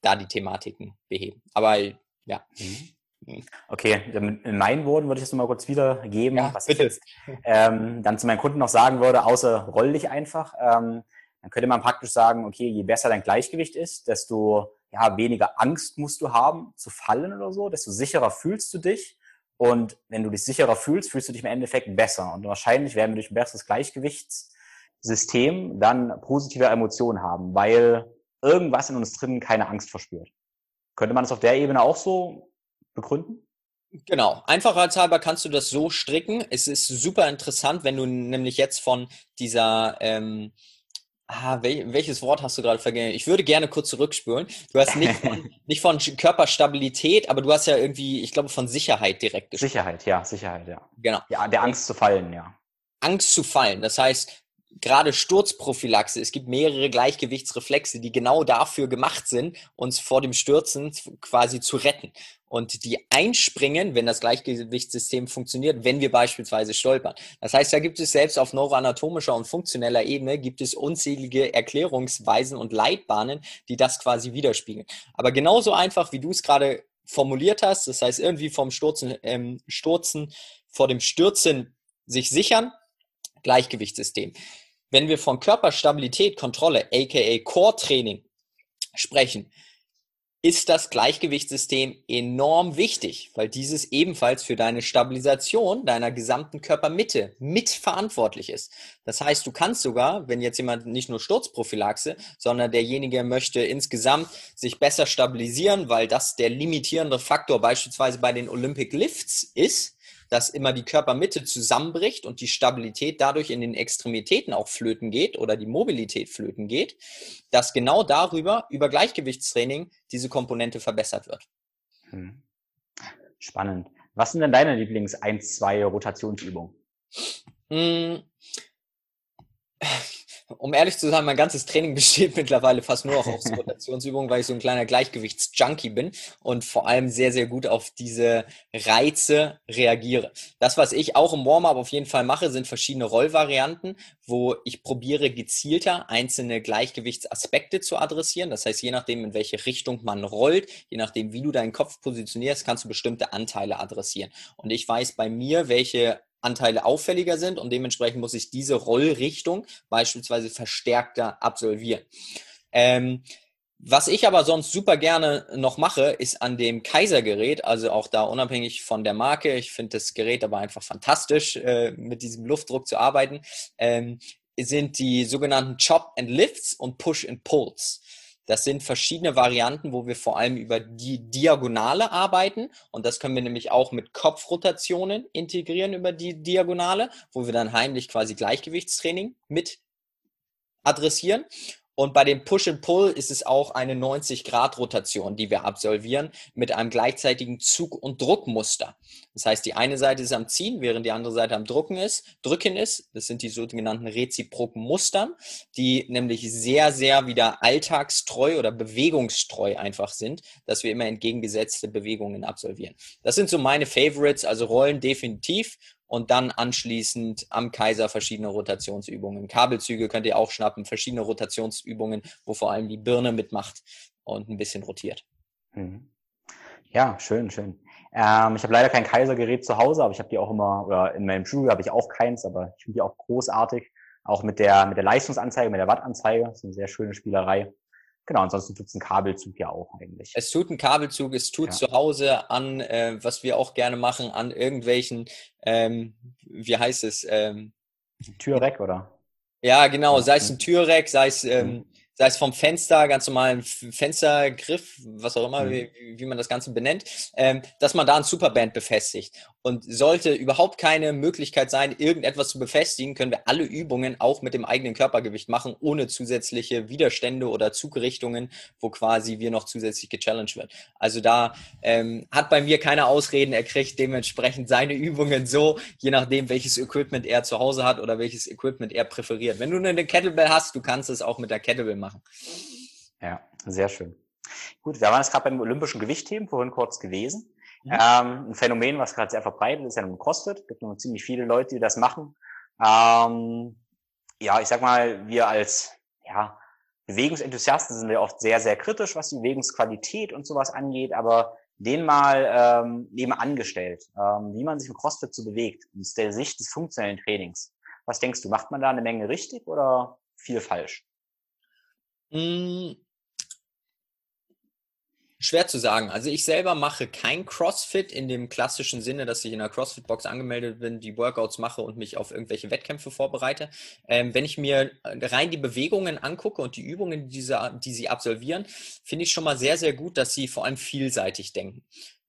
da die Thematiken beheben. Aber ja. Mhm. mhm. Okay, in meinen Worten würde ich das nochmal kurz wiedergeben, ja, was bitte. ich jetzt ähm, dann zu meinen Kunden noch sagen würde, außer roll dich einfach. Ähm, dann könnte man praktisch sagen, okay, je besser dein Gleichgewicht ist, desto ja, weniger Angst musst du haben zu fallen oder so, desto sicherer fühlst du dich. Und wenn du dich sicherer fühlst, fühlst du dich im Endeffekt besser. Und wahrscheinlich werden wir durch ein besseres Gleichgewichtssystem dann positive Emotionen haben, weil irgendwas in uns drin keine Angst verspürt. Könnte man das auf der Ebene auch so begründen? Genau. Einfachheitshalber kannst du das so stricken. Es ist super interessant, wenn du nämlich jetzt von dieser, ähm, ah, wel, welches Wort hast du gerade vergessen? Ich würde gerne kurz zurückspüren. Du hast nicht von, nicht von Körperstabilität, aber du hast ja irgendwie, ich glaube, von Sicherheit direkt gesprochen. Sicherheit, ja, Sicherheit, ja. Genau. Ja, der Angst zu fallen, ja. Angst zu fallen. Das heißt, gerade Sturzprophylaxe, es gibt mehrere Gleichgewichtsreflexe, die genau dafür gemacht sind, uns vor dem Stürzen quasi zu retten. Und die einspringen, wenn das Gleichgewichtssystem funktioniert, wenn wir beispielsweise stolpern. Das heißt, da gibt es selbst auf neuroanatomischer und funktioneller Ebene gibt es unzählige Erklärungsweisen und Leitbahnen, die das quasi widerspiegeln. Aber genauso einfach, wie du es gerade formuliert hast, das heißt irgendwie vom Sturzen, ähm, Sturzen, vor dem Stürzen sich sichern, Gleichgewichtssystem. Wenn wir von Körperstabilität, Kontrolle, aka Core-Training sprechen, ist das Gleichgewichtssystem enorm wichtig, weil dieses ebenfalls für deine Stabilisation deiner gesamten Körpermitte mitverantwortlich ist. Das heißt, du kannst sogar, wenn jetzt jemand nicht nur Sturzprophylaxe, sondern derjenige möchte insgesamt sich besser stabilisieren, weil das der limitierende Faktor beispielsweise bei den Olympic Lifts ist, dass immer die Körpermitte zusammenbricht und die Stabilität dadurch in den Extremitäten auch flöten geht oder die Mobilität flöten geht, dass genau darüber, über Gleichgewichtstraining, diese Komponente verbessert wird. Hm. Spannend. Was sind denn deine Lieblings 1, 2 Rotationsübungen? Hm um ehrlich zu sein, mein ganzes Training besteht mittlerweile fast nur aus Rotationsübungen, weil ich so ein kleiner Gleichgewichtsjunkie bin und vor allem sehr, sehr gut auf diese Reize reagiere. Das, was ich auch im Warm-up auf jeden Fall mache, sind verschiedene Rollvarianten, wo ich probiere gezielter einzelne Gleichgewichtsaspekte zu adressieren. Das heißt, je nachdem, in welche Richtung man rollt, je nachdem, wie du deinen Kopf positionierst, kannst du bestimmte Anteile adressieren. Und ich weiß bei mir, welche Anteile auffälliger sind und dementsprechend muss ich diese Rollrichtung beispielsweise verstärkter absolvieren. Ähm, was ich aber sonst super gerne noch mache, ist an dem Kaiser-Gerät, also auch da unabhängig von der Marke. Ich finde das Gerät aber einfach fantastisch, äh, mit diesem Luftdruck zu arbeiten. Ähm, sind die sogenannten Chop and Lifts und Push and Pulls. Das sind verschiedene Varianten, wo wir vor allem über die Diagonale arbeiten. Und das können wir nämlich auch mit Kopfrotationen integrieren über die Diagonale, wo wir dann heimlich quasi Gleichgewichtstraining mit adressieren. Und bei dem Push and Pull ist es auch eine 90-Grad-Rotation, die wir absolvieren mit einem gleichzeitigen Zug- und Druckmuster. Das heißt, die eine Seite ist am Ziehen, während die andere Seite am Drucken ist, Drücken ist. Das sind die sogenannten reziproken Mustern, die nämlich sehr, sehr wieder alltagstreu oder bewegungstreu einfach sind, dass wir immer entgegengesetzte Bewegungen absolvieren. Das sind so meine Favorites, also Rollen definitiv und dann anschließend am Kaiser verschiedene Rotationsübungen. Kabelzüge könnt ihr auch schnappen, verschiedene Rotationsübungen, wo vor allem die Birne mitmacht und ein bisschen rotiert. Mhm. Ja, schön, schön. Ähm, ich habe leider kein Kaisergerät zu Hause, aber ich habe die auch immer, oder in meinem Studio habe ich auch keins, aber ich finde die auch großartig. Auch mit der, mit der Leistungsanzeige, mit der Wattanzeige. Das ist eine sehr schöne Spielerei. Genau, ansonsten tut es ein Kabelzug ja auch eigentlich. Es tut ein Kabelzug, es tut ja. zu Hause an, äh, was wir auch gerne machen, an irgendwelchen, ähm, wie heißt es? Ähm, Türreck oder? Ja, genau, sei es ein Türreck, sei es ähm, mhm sei es vom Fenster, ganz normalen Fenstergriff, was auch immer, mhm. wie, wie, man das Ganze benennt, ähm, dass man da ein Superband befestigt. Und sollte überhaupt keine Möglichkeit sein, irgendetwas zu befestigen, können wir alle Übungen auch mit dem eigenen Körpergewicht machen, ohne zusätzliche Widerstände oder Zugrichtungen, wo quasi wir noch zusätzlich gechallenged wird. Also da ähm, hat bei mir keine Ausreden, er kriegt dementsprechend seine Übungen so, je nachdem, welches Equipment er zu Hause hat oder welches Equipment er präferiert. Wenn du eine Kettlebell hast, du kannst es auch mit der Kettlebell machen. Ja, sehr schön. Gut, wir waren jetzt gerade beim olympischen Gewichtheben vorhin kurz gewesen. Mhm. Ähm, ein Phänomen, was gerade sehr verbreitet ist, ja nun CrossFit. Es gibt nur ziemlich viele Leute, die das machen. Ähm, ja, ich sag mal, wir als ja, Bewegungsenthusiasten sind ja oft sehr, sehr kritisch, was die Bewegungsqualität und sowas angeht, aber den mal ähm, nebenan gestellt, ähm, wie man sich im CrossFit so bewegt, aus der Sicht des funktionellen Trainings. Was denkst du, macht man da eine Menge richtig oder viel falsch? Hm, schwer zu sagen. Also ich selber mache kein CrossFit in dem klassischen Sinne, dass ich in einer CrossFit-Box angemeldet bin, die Workouts mache und mich auf irgendwelche Wettkämpfe vorbereite. Ähm, wenn ich mir rein die Bewegungen angucke und die Übungen, die sie, die sie absolvieren, finde ich schon mal sehr, sehr gut, dass sie vor allem vielseitig denken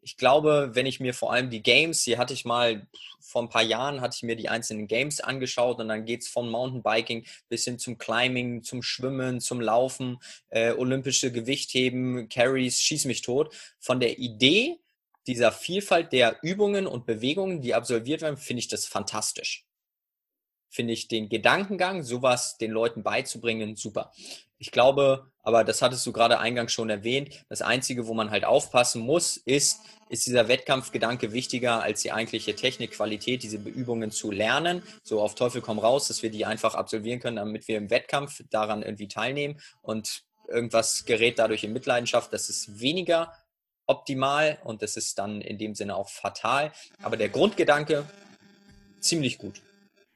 ich glaube, wenn ich mir vor allem die Games, hier hatte ich mal vor ein paar Jahren, hatte ich mir die einzelnen Games angeschaut und dann geht es von Mountainbiking bis hin zum Climbing, zum Schwimmen, zum Laufen, äh, olympische Gewichtheben, Carries, schieß mich tot. Von der Idee dieser Vielfalt der Übungen und Bewegungen, die absolviert werden, finde ich das fantastisch. Finde ich den Gedankengang, sowas den Leuten beizubringen, super. Ich glaube, aber das hattest du gerade eingangs schon erwähnt, das Einzige, wo man halt aufpassen muss, ist, ist dieser Wettkampfgedanke wichtiger als die eigentliche Technikqualität, diese Übungen zu lernen, so auf Teufel komm raus, dass wir die einfach absolvieren können, damit wir im Wettkampf daran irgendwie teilnehmen und irgendwas gerät dadurch in Mitleidenschaft, das ist weniger optimal und das ist dann in dem Sinne auch fatal. Aber der Grundgedanke ziemlich gut.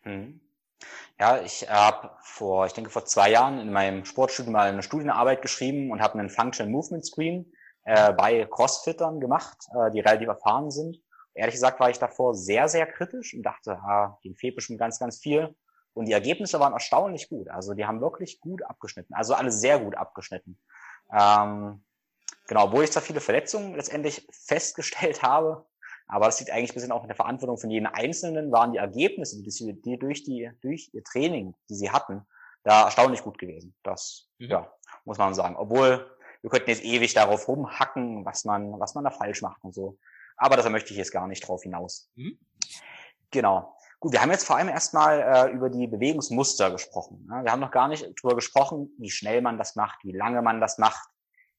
Mhm. Ja, ich habe vor, ich denke vor zwei Jahren in meinem Sportstudium mal eine Studienarbeit geschrieben und habe einen Functional Movement Screen äh, bei Crossfittern gemacht, äh, die relativ erfahren sind. Ehrlich gesagt war ich davor sehr, sehr kritisch und dachte, ah, den fehlt bestimmt ganz, ganz viel. Und die Ergebnisse waren erstaunlich gut. Also die haben wirklich gut abgeschnitten. Also alle sehr gut abgeschnitten. Ähm, genau, wo ich zwar viele Verletzungen letztendlich festgestellt habe, aber das liegt eigentlich ein bisschen auch in der Verantwortung von jedem Einzelnen, waren die Ergebnisse, die, sie, die durch, die durch ihr Training, die sie hatten, da erstaunlich gut gewesen. Das, mhm. ja, muss man sagen. Obwohl, wir könnten jetzt ewig darauf rumhacken, was man, was man da falsch macht und so. Aber da möchte ich jetzt gar nicht drauf hinaus. Mhm. Genau. Gut, wir haben jetzt vor allem erstmal äh, über die Bewegungsmuster gesprochen. Ne? Wir haben noch gar nicht darüber gesprochen, wie schnell man das macht, wie lange man das macht.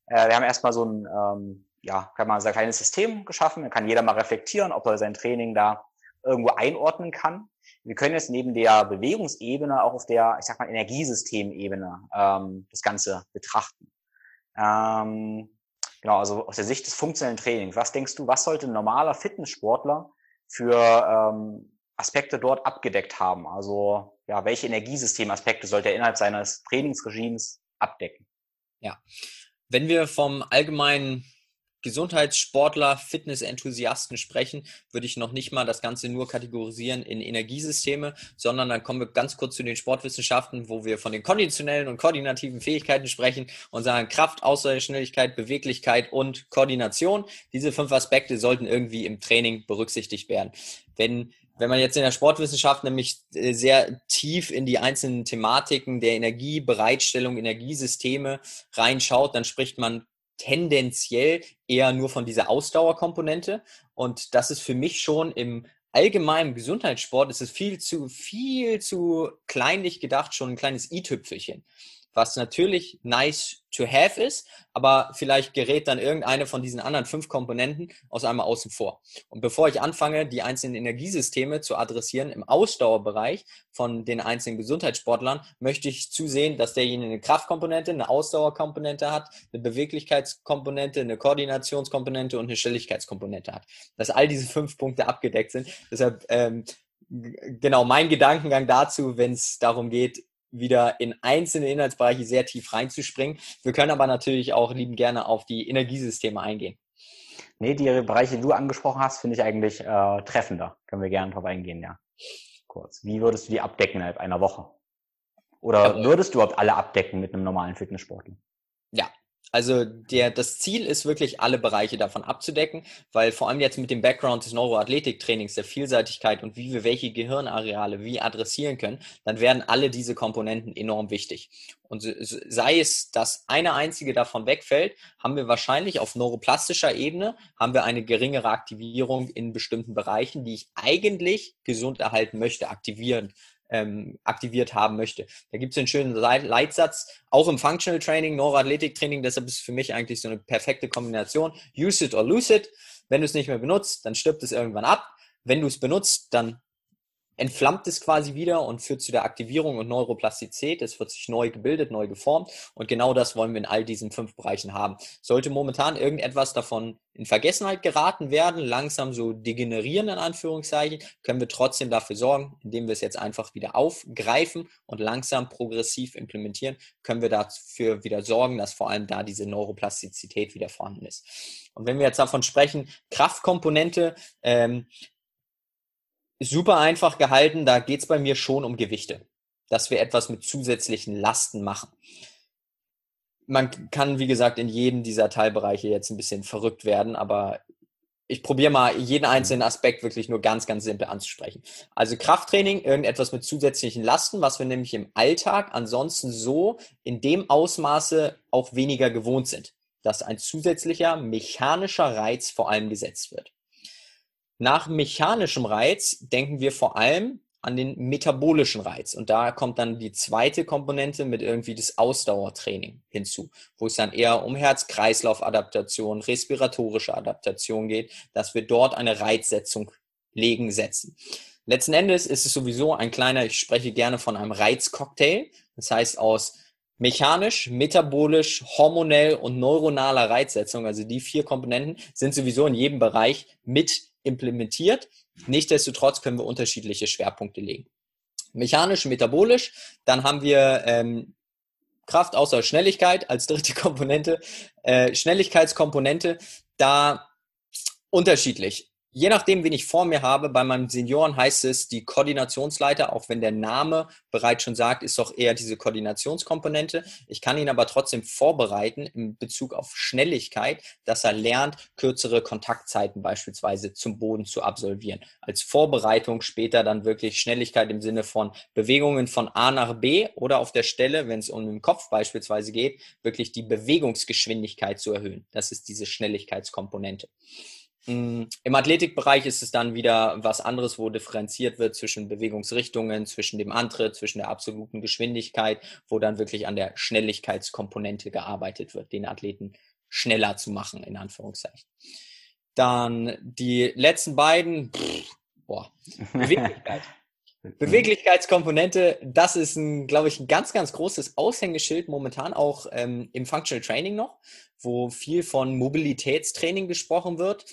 Äh, wir haben erstmal so ein ähm, ja, kann man sein kleines System geschaffen. Dann kann jeder mal reflektieren, ob er sein Training da irgendwo einordnen kann. Wir können jetzt neben der Bewegungsebene auch auf der, ich sag mal, Energiesystemebene ähm, das Ganze betrachten. Ähm, genau, also aus der Sicht des funktionellen Trainings. Was denkst du, was sollte ein normaler Fitnesssportler für ähm, Aspekte dort abgedeckt haben? Also ja, welche Energiesystemaspekte sollte er innerhalb seines Trainingsregimes abdecken? Ja, wenn wir vom allgemeinen Gesundheitssportler, Fitness-Enthusiasten sprechen, würde ich noch nicht mal das Ganze nur kategorisieren in Energiesysteme, sondern dann kommen wir ganz kurz zu den Sportwissenschaften, wo wir von den konditionellen und koordinativen Fähigkeiten sprechen und sagen Kraft, Ausdauerschnelligkeit, Beweglichkeit und Koordination. Diese fünf Aspekte sollten irgendwie im Training berücksichtigt werden. Wenn wenn man jetzt in der Sportwissenschaft nämlich äh, sehr tief in die einzelnen Thematiken der Energiebereitstellung, Energiesysteme reinschaut, dann spricht man tendenziell eher nur von dieser Ausdauerkomponente. Und das ist für mich schon im allgemeinen Gesundheitssport, ist es viel zu, viel zu kleinlich gedacht, schon ein kleines i-Tüpfelchen was natürlich nice to have ist, aber vielleicht gerät dann irgendeine von diesen anderen fünf Komponenten aus einmal außen vor. Und bevor ich anfange, die einzelnen Energiesysteme zu adressieren im Ausdauerbereich von den einzelnen Gesundheitssportlern, möchte ich zusehen, dass derjenige eine Kraftkomponente, eine Ausdauerkomponente hat, eine Beweglichkeitskomponente, eine Koordinationskomponente und eine Stelligkeitskomponente hat. Dass all diese fünf Punkte abgedeckt sind. Deshalb ähm, genau mein Gedankengang dazu, wenn es darum geht, wieder in einzelne Inhaltsbereiche sehr tief reinzuspringen. Wir können aber natürlich auch lieben gerne auf die Energiesysteme eingehen. Nee, die Bereiche, die du angesprochen hast, finde ich eigentlich äh, treffender. Können wir gerne drauf eingehen, ja. Kurz. Wie würdest du die abdecken innerhalb einer Woche? Oder würdest du überhaupt alle abdecken mit einem normalen Fitnesssportler? Also der, das Ziel ist wirklich, alle Bereiche davon abzudecken, weil vor allem jetzt mit dem Background des Neuroathletiktrainings, der Vielseitigkeit und wie wir welche Gehirnareale wie adressieren können, dann werden alle diese Komponenten enorm wichtig. Und sei es, dass eine einzige davon wegfällt, haben wir wahrscheinlich auf neuroplastischer Ebene haben wir eine geringere Aktivierung in bestimmten Bereichen, die ich eigentlich gesund erhalten möchte, aktivieren ähm, aktiviert haben möchte. Da gibt es einen schönen Leitsatz, auch im Functional Training, Neuroathletik-Training, deshalb ist für mich eigentlich so eine perfekte Kombination. Use it or lose it. Wenn du es nicht mehr benutzt, dann stirbt es irgendwann ab. Wenn du es benutzt, dann entflammt es quasi wieder und führt zu der Aktivierung und Neuroplastizität. Es wird sich neu gebildet, neu geformt und genau das wollen wir in all diesen fünf Bereichen haben. Sollte momentan irgendetwas davon in Vergessenheit geraten werden, langsam so degenerieren in Anführungszeichen, können wir trotzdem dafür sorgen, indem wir es jetzt einfach wieder aufgreifen und langsam progressiv implementieren, können wir dafür wieder sorgen, dass vor allem da diese Neuroplastizität wieder vorhanden ist. Und wenn wir jetzt davon sprechen, Kraftkomponente, ähm, super einfach gehalten. Da geht es bei mir schon um Gewichte, dass wir etwas mit zusätzlichen Lasten machen. Man kann, wie gesagt, in jedem dieser Teilbereiche jetzt ein bisschen verrückt werden, aber ich probiere mal jeden einzelnen Aspekt wirklich nur ganz, ganz simpel anzusprechen. Also Krafttraining, irgendetwas mit zusätzlichen Lasten, was wir nämlich im Alltag ansonsten so in dem Ausmaße auch weniger gewohnt sind, dass ein zusätzlicher mechanischer Reiz vor allem gesetzt wird. Nach mechanischem Reiz denken wir vor allem an den metabolischen Reiz. Und da kommt dann die zweite Komponente mit irgendwie das Ausdauertraining hinzu, wo es dann eher um Herz-Kreislauf-Adaptation, respiratorische Adaptation geht, dass wir dort eine Reizsetzung legen, setzen. Letzten Endes ist es sowieso ein kleiner, ich spreche gerne von einem Reizcocktail. Das heißt aus mechanisch, metabolisch, hormonell und neuronaler Reizsetzung, also die vier Komponenten, sind sowieso in jedem Bereich mit implementiert. Nichtsdestotrotz können wir unterschiedliche Schwerpunkte legen. Mechanisch, metabolisch, dann haben wir ähm, Kraft außer Schnelligkeit als dritte Komponente. Äh, Schnelligkeitskomponente, da unterschiedlich je nachdem, wen ich vor mir habe, bei meinem Senioren heißt es die Koordinationsleiter, auch wenn der Name bereits schon sagt, ist doch eher diese Koordinationskomponente. Ich kann ihn aber trotzdem vorbereiten in Bezug auf Schnelligkeit, dass er lernt, kürzere Kontaktzeiten beispielsweise zum Boden zu absolvieren. Als Vorbereitung später dann wirklich Schnelligkeit im Sinne von Bewegungen von A nach B oder auf der Stelle, wenn es um den Kopf beispielsweise geht, wirklich die Bewegungsgeschwindigkeit zu erhöhen. Das ist diese Schnelligkeitskomponente. Mm, Im Athletikbereich ist es dann wieder was anderes, wo differenziert wird zwischen Bewegungsrichtungen, zwischen dem Antritt, zwischen der absoluten Geschwindigkeit, wo dann wirklich an der Schnelligkeitskomponente gearbeitet wird, den Athleten schneller zu machen, in Anführungszeichen. Dann die letzten beiden, pff, boah, Beweglichkeit. Beweglichkeitskomponente, das ist ein, glaube ich, ein ganz, ganz großes Aushängeschild momentan auch ähm, im Functional Training noch, wo viel von Mobilitätstraining gesprochen wird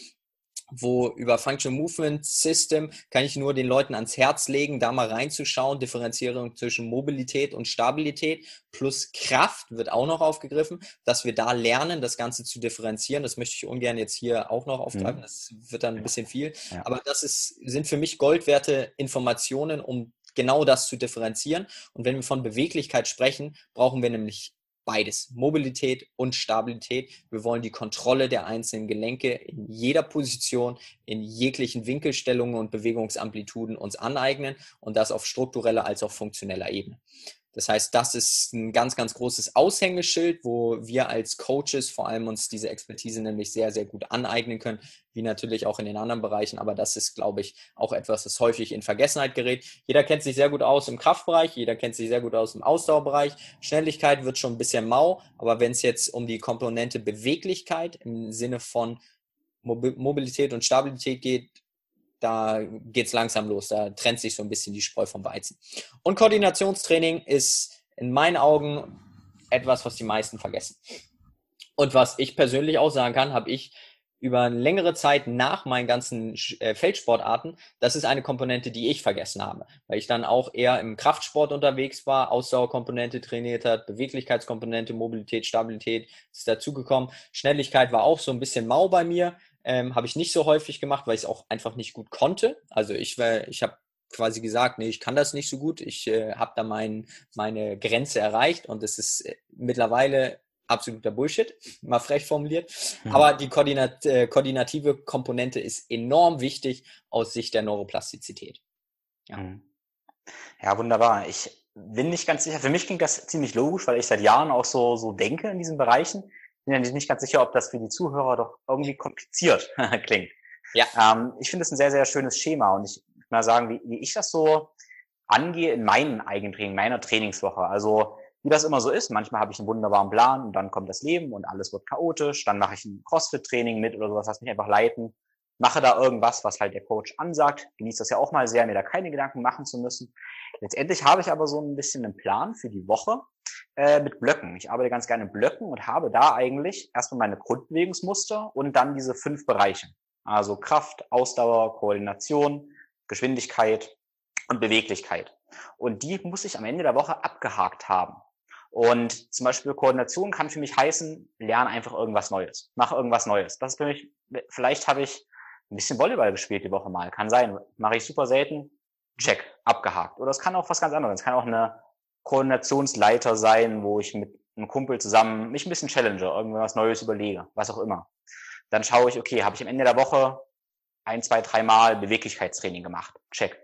wo über Functional Movement System kann ich nur den Leuten ans Herz legen, da mal reinzuschauen. Differenzierung zwischen Mobilität und Stabilität plus Kraft wird auch noch aufgegriffen, dass wir da lernen, das Ganze zu differenzieren. Das möchte ich ungern jetzt hier auch noch aufgreifen. Mhm. Das wird dann ein bisschen viel. Aber das ist, sind für mich goldwerte Informationen, um genau das zu differenzieren. Und wenn wir von Beweglichkeit sprechen, brauchen wir nämlich beides, Mobilität und Stabilität. Wir wollen die Kontrolle der einzelnen Gelenke in jeder Position, in jeglichen Winkelstellungen und Bewegungsamplituden uns aneignen und das auf struktureller als auch funktioneller Ebene. Das heißt, das ist ein ganz, ganz großes Aushängeschild, wo wir als Coaches vor allem uns diese Expertise nämlich sehr, sehr gut aneignen können, wie natürlich auch in den anderen Bereichen. Aber das ist, glaube ich, auch etwas, das häufig in Vergessenheit gerät. Jeder kennt sich sehr gut aus im Kraftbereich, jeder kennt sich sehr gut aus im Ausdauerbereich. Schnelligkeit wird schon ein bisschen mau, aber wenn es jetzt um die Komponente Beweglichkeit im Sinne von Mobilität und Stabilität geht, da geht es langsam los. Da trennt sich so ein bisschen die Spreu vom Weizen. Und Koordinationstraining ist in meinen Augen etwas, was die meisten vergessen. Und was ich persönlich auch sagen kann, habe ich über längere Zeit nach meinen ganzen äh, Feldsportarten, das ist eine Komponente, die ich vergessen habe, weil ich dann auch eher im Kraftsport unterwegs war, Ausdauerkomponente trainiert hat, Beweglichkeitskomponente, Mobilität, Stabilität ist dazugekommen. Schnelligkeit war auch so ein bisschen mau bei mir. Ähm, habe ich nicht so häufig gemacht, weil ich es auch einfach nicht gut konnte. Also ich, ich habe quasi gesagt, nee, ich kann das nicht so gut. Ich äh, habe da mein, meine Grenze erreicht und es ist äh, mittlerweile absoluter Bullshit, mal frech formuliert. Mhm. Aber die Koordinat äh, koordinative Komponente ist enorm wichtig aus Sicht der Neuroplastizität. Ja. Mhm. ja, wunderbar. Ich bin nicht ganz sicher. Für mich klingt das ziemlich logisch, weil ich seit Jahren auch so, so denke in diesen Bereichen bin ja nicht ganz sicher, ob das für die Zuhörer doch irgendwie kompliziert klingt. Ja. Ähm, ich finde es ein sehr, sehr schönes Schema und ich will mal sagen, wie, wie ich das so angehe in meinen Eigentraining, meiner Trainingswoche. Also wie das immer so ist, manchmal habe ich einen wunderbaren Plan und dann kommt das Leben und alles wird chaotisch. Dann mache ich ein CrossFit-Training mit oder sowas, lass mich einfach leiten. Mache da irgendwas, was halt der Coach ansagt. Genieße das ja auch mal sehr, mir da keine Gedanken machen zu müssen. Letztendlich habe ich aber so ein bisschen einen Plan für die Woche äh, mit Blöcken. Ich arbeite ganz gerne in Blöcken und habe da eigentlich erstmal meine Grundbewegungsmuster und dann diese fünf Bereiche. Also Kraft, Ausdauer, Koordination, Geschwindigkeit und Beweglichkeit. Und die muss ich am Ende der Woche abgehakt haben. Und zum Beispiel Koordination kann für mich heißen, lerne einfach irgendwas Neues. Mach irgendwas Neues. Das ist für mich, vielleicht habe ich ein bisschen Volleyball gespielt die Woche mal. Kann sein. Mache ich super selten. Check. Abgehakt. Oder es kann auch was ganz anderes. Es kann auch eine Koordinationsleiter sein, wo ich mit einem Kumpel zusammen mich ein bisschen challenge, irgendwas Neues überlege, was auch immer. Dann schaue ich, okay, habe ich am Ende der Woche ein, zwei, dreimal Beweglichkeitstraining gemacht. Check.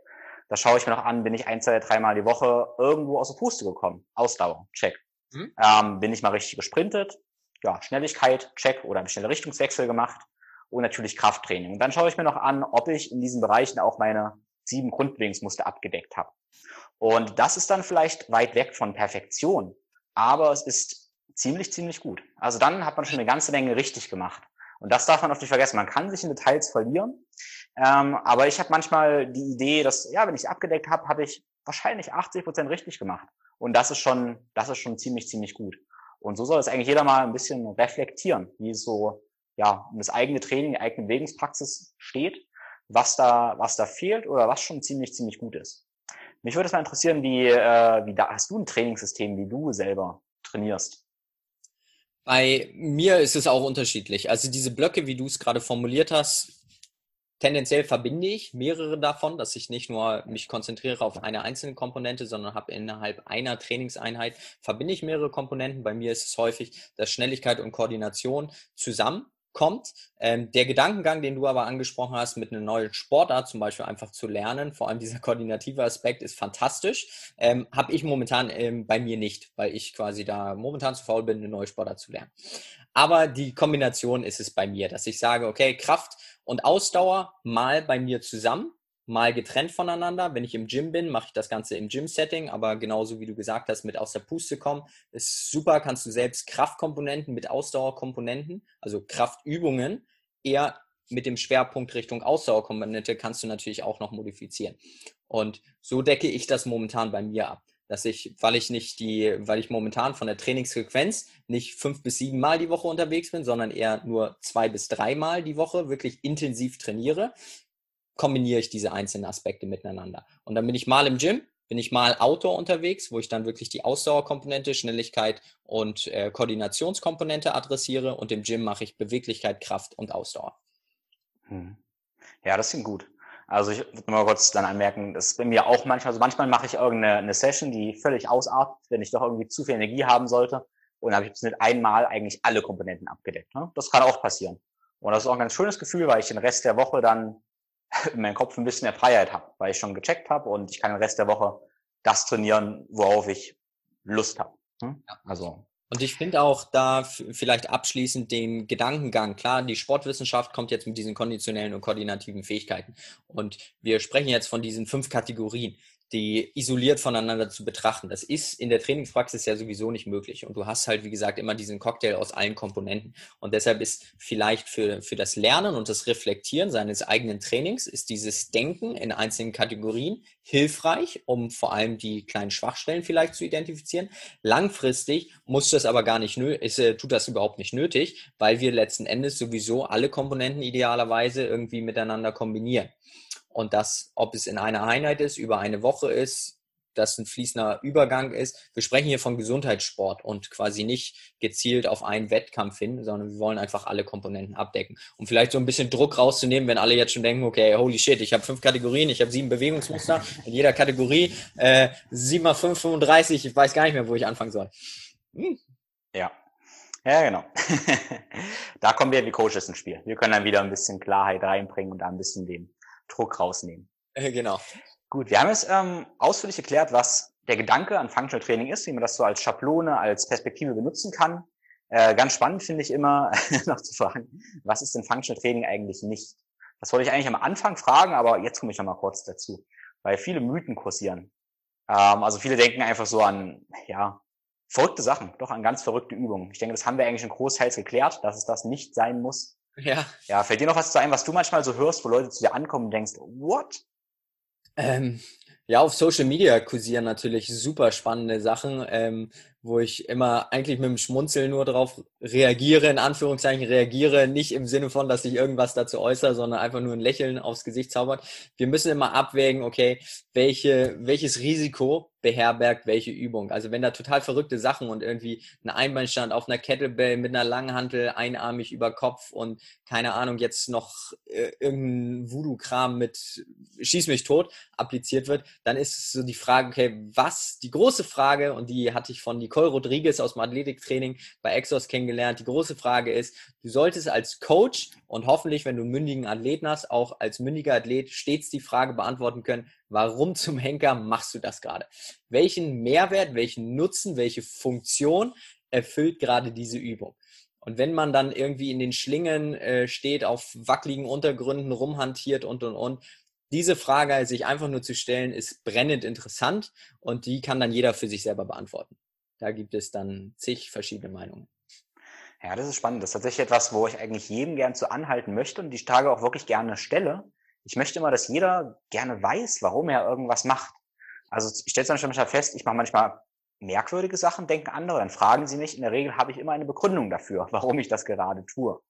Da schaue ich mir noch an, bin ich ein, zwei, dreimal die Woche irgendwo aus der Puste gekommen. Ausdauer. Check. Mhm. Ähm, bin ich mal richtig gesprintet? Ja, Schnelligkeit. Check. Oder einen schnellen Richtungswechsel gemacht. Und natürlich Krafttraining. Und dann schaue ich mir noch an, ob ich in diesen Bereichen auch meine sieben Grundbewegungsmuster abgedeckt habe. Und das ist dann vielleicht weit weg von Perfektion, aber es ist ziemlich, ziemlich gut. Also dann hat man schon eine ganze Menge richtig gemacht. Und das darf man oft nicht vergessen. Man kann sich in Details verlieren, ähm, aber ich habe manchmal die Idee, dass, ja, wenn ich abgedeckt habe, habe ich wahrscheinlich 80 Prozent richtig gemacht. Und das ist schon, das ist schon ziemlich, ziemlich gut. Und so soll es eigentlich jeder mal ein bisschen reflektieren, wie es so, ja, um das eigene Training, die eigene Bewegungspraxis steht, was da, was da fehlt oder was schon ziemlich, ziemlich gut ist. Mich würde es mal interessieren, wie, äh, wie da hast du ein Trainingssystem, wie du selber trainierst? Bei mir ist es auch unterschiedlich. Also diese Blöcke, wie du es gerade formuliert hast, tendenziell verbinde ich mehrere davon, dass ich nicht nur mich konzentriere auf eine einzelne Komponente, sondern habe innerhalb einer Trainingseinheit verbinde ich mehrere Komponenten. Bei mir ist es häufig, dass Schnelligkeit und Koordination zusammen kommt. Ähm, der Gedankengang, den du aber angesprochen hast, mit einer neuen Sportart zum Beispiel einfach zu lernen, vor allem dieser koordinative Aspekt ist fantastisch, ähm, habe ich momentan ähm, bei mir nicht, weil ich quasi da momentan zu faul bin, eine neue Sportart zu lernen. Aber die Kombination ist es bei mir, dass ich sage, okay, Kraft und Ausdauer mal bei mir zusammen mal getrennt voneinander. Wenn ich im Gym bin, mache ich das Ganze im Gym-Setting, aber genauso wie du gesagt hast, mit aus der Puste kommen, ist super, kannst du selbst Kraftkomponenten mit Ausdauerkomponenten, also Kraftübungen, eher mit dem Schwerpunkt Richtung Ausdauerkomponente kannst du natürlich auch noch modifizieren. Und so decke ich das momentan bei mir ab. dass ich, weil ich nicht die, weil ich momentan von der Trainingsfrequenz nicht fünf bis sieben Mal die Woche unterwegs bin, sondern eher nur zwei bis drei Mal die Woche wirklich intensiv trainiere, kombiniere ich diese einzelnen Aspekte miteinander. Und dann bin ich mal im Gym, bin ich mal Outdoor unterwegs, wo ich dann wirklich die Ausdauerkomponente, Schnelligkeit und äh, Koordinationskomponente adressiere und im Gym mache ich Beweglichkeit, Kraft und Ausdauer. Hm. Ja, das klingt gut. Also ich würde mal kurz dann anmerken, das ist bei mir auch manchmal, also manchmal mache ich irgendeine eine Session, die völlig ausartet, wenn ich doch irgendwie zu viel Energie haben sollte. Und dann habe ich mit einmal eigentlich alle Komponenten abgedeckt. Ne? Das kann auch passieren. Und das ist auch ein ganz schönes Gefühl, weil ich den Rest der Woche dann in meinem Kopf ein bisschen mehr Freiheit habe, weil ich schon gecheckt habe und ich kann den Rest der Woche das trainieren, worauf ich Lust habe. Hm? Ja. Also und ich finde auch da vielleicht abschließend den Gedankengang, klar, die Sportwissenschaft kommt jetzt mit diesen konditionellen und koordinativen Fähigkeiten. Und wir sprechen jetzt von diesen fünf Kategorien die isoliert voneinander zu betrachten. Das ist in der Trainingspraxis ja sowieso nicht möglich. Und du hast halt, wie gesagt, immer diesen Cocktail aus allen Komponenten. Und deshalb ist vielleicht für, für das Lernen und das Reflektieren seines eigenen Trainings, ist dieses Denken in einzelnen Kategorien hilfreich, um vor allem die kleinen Schwachstellen vielleicht zu identifizieren. Langfristig muss das aber gar nicht, ist, äh, tut das überhaupt nicht nötig, weil wir letzten Endes sowieso alle Komponenten idealerweise irgendwie miteinander kombinieren. Und das, ob es in einer Einheit ist, über eine Woche ist, dass ein fließender Übergang ist. Wir sprechen hier von Gesundheitssport und quasi nicht gezielt auf einen Wettkampf hin, sondern wir wollen einfach alle Komponenten abdecken. Um vielleicht so ein bisschen Druck rauszunehmen, wenn alle jetzt schon denken, okay, holy shit, ich habe fünf Kategorien, ich habe sieben Bewegungsmuster, in jeder Kategorie äh, 7 mal 5, 35, ich weiß gar nicht mehr, wo ich anfangen soll. Hm. Ja. Ja, genau. da kommen wir wie Coaches ins Spiel. Wir können dann wieder ein bisschen Klarheit reinbringen und da ein bisschen den Druck rausnehmen. Äh, genau. Gut, wir haben jetzt ähm, ausführlich erklärt, was der Gedanke an Functional Training ist, wie man das so als Schablone, als Perspektive benutzen kann. Äh, ganz spannend finde ich immer noch zu fragen, was ist denn Functional Training eigentlich nicht? Das wollte ich eigentlich am Anfang fragen, aber jetzt komme ich noch mal kurz dazu, weil viele Mythen kursieren. Ähm, also viele denken einfach so an, ja, verrückte Sachen, doch an ganz verrückte Übungen. Ich denke, das haben wir eigentlich schon großteils geklärt, dass es das nicht sein muss. Ja. Ja, fällt dir noch was zu ein, was du manchmal so hörst, wo Leute zu dir ankommen und denkst, what? Ähm, ja, auf Social Media kursieren natürlich super spannende Sachen, ähm, wo ich immer eigentlich mit dem Schmunzeln nur darauf reagiere, in Anführungszeichen reagiere, nicht im Sinne von, dass ich irgendwas dazu äußere, sondern einfach nur ein Lächeln aufs Gesicht zaubert. Wir müssen immer abwägen, okay, welche, welches Risiko beherbergt welche Übung. Also wenn da total verrückte Sachen und irgendwie ein Einbeinstand auf einer Kettlebell mit einer Langhantel einarmig über Kopf und keine Ahnung, jetzt noch äh, irgendein Voodoo-Kram mit Schieß mich tot appliziert wird, dann ist so die Frage, okay, was, die große Frage, und die hatte ich von Nicole Rodriguez aus dem Athletiktraining bei Exos kennengelernt, die große Frage ist, du solltest als Coach und hoffentlich, wenn du mündigen Athleten hast, auch als mündiger Athlet stets die Frage beantworten können, warum zum Henker machst du das gerade? Welchen Mehrwert, welchen Nutzen, welche Funktion erfüllt gerade diese Übung? Und wenn man dann irgendwie in den Schlingen äh, steht, auf wackeligen Untergründen rumhantiert und und und, diese Frage sich einfach nur zu stellen, ist brennend interessant und die kann dann jeder für sich selber beantworten. Da gibt es dann zig verschiedene Meinungen. Ja, das ist spannend. Das ist tatsächlich etwas, wo ich eigentlich jedem gern zu anhalten möchte und die Tage auch wirklich gerne stelle. Ich möchte immer, dass jeder gerne weiß, warum er irgendwas macht. Also ich stelle es manchmal fest, ich mache manchmal merkwürdige Sachen, denken andere, dann fragen sie mich. In der Regel habe ich immer eine Begründung dafür, warum ich das gerade tue.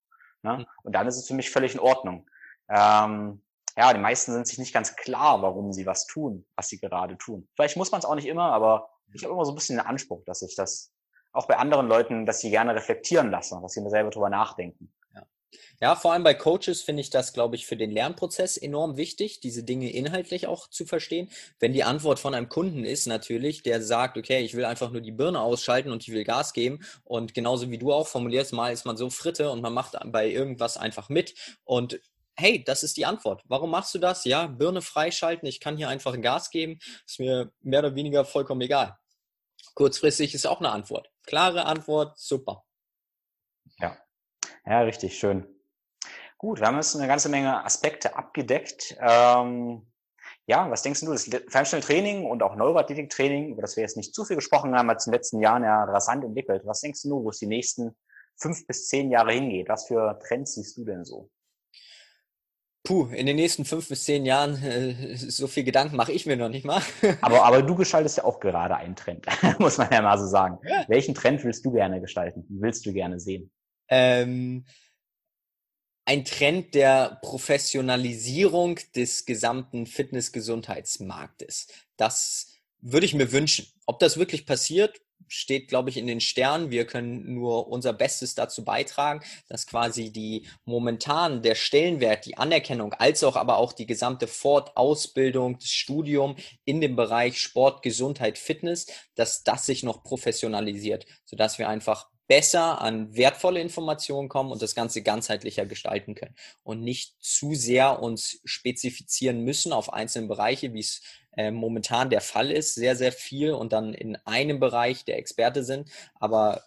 Ne? Hm. Und dann ist es für mich völlig in Ordnung. Ähm, ja, die meisten sind sich nicht ganz klar, warum sie was tun, was sie gerade tun. Vielleicht muss man es auch nicht immer, aber ich habe immer so ein bisschen den Anspruch, dass ich das auch bei anderen Leuten, dass sie gerne reflektieren lassen, dass sie mir selber drüber nachdenken. Ja. Vor allem bei Coaches finde ich das, glaube ich, für den Lernprozess enorm wichtig, diese Dinge inhaltlich auch zu verstehen. Wenn die Antwort von einem Kunden ist natürlich, der sagt, okay, ich will einfach nur die Birne ausschalten und ich will Gas geben und genauso wie du auch formulierst, mal ist man so Fritte und man macht bei irgendwas einfach mit und hey, das ist die Antwort. Warum machst du das? Ja, Birne freischalten, ich kann hier einfach Gas geben, ist mir mehr oder weniger vollkommen egal. Kurzfristig ist auch eine Antwort. Klare Antwort, super. Ja, richtig schön. Gut, wir haben jetzt eine ganze Menge Aspekte abgedeckt. Ähm, ja, was denkst du, das Functional Training und auch Neuroathletik-Training, über das wir jetzt nicht zu viel gesprochen haben, hat es in den letzten Jahren ja rasant entwickelt. Was denkst du, wo es die nächsten fünf bis zehn Jahre hingeht? Was für Trends siehst du denn so? Puh, in den nächsten fünf bis zehn Jahren, äh, so viel Gedanken mache ich mir noch nicht mal. aber, aber du gestaltest ja auch gerade einen Trend, muss man ja mal so sagen. Ja. Welchen Trend willst du gerne gestalten? Willst du gerne sehen? Ähm, ein Trend der Professionalisierung des gesamten Fitness-Gesundheitsmarktes. Das würde ich mir wünschen. Ob das wirklich passiert, steht, glaube ich, in den Sternen. Wir können nur unser Bestes dazu beitragen, dass quasi die momentan der Stellenwert, die Anerkennung, als auch aber auch die gesamte Fortausbildung, das Studium in dem Bereich Sport, Gesundheit, Fitness, dass das sich noch professionalisiert, sodass wir einfach besser an wertvolle Informationen kommen und das Ganze ganzheitlicher gestalten können und nicht zu sehr uns spezifizieren müssen auf einzelne Bereiche, wie es äh, momentan der Fall ist, sehr, sehr viel und dann in einem Bereich der Experte sind, aber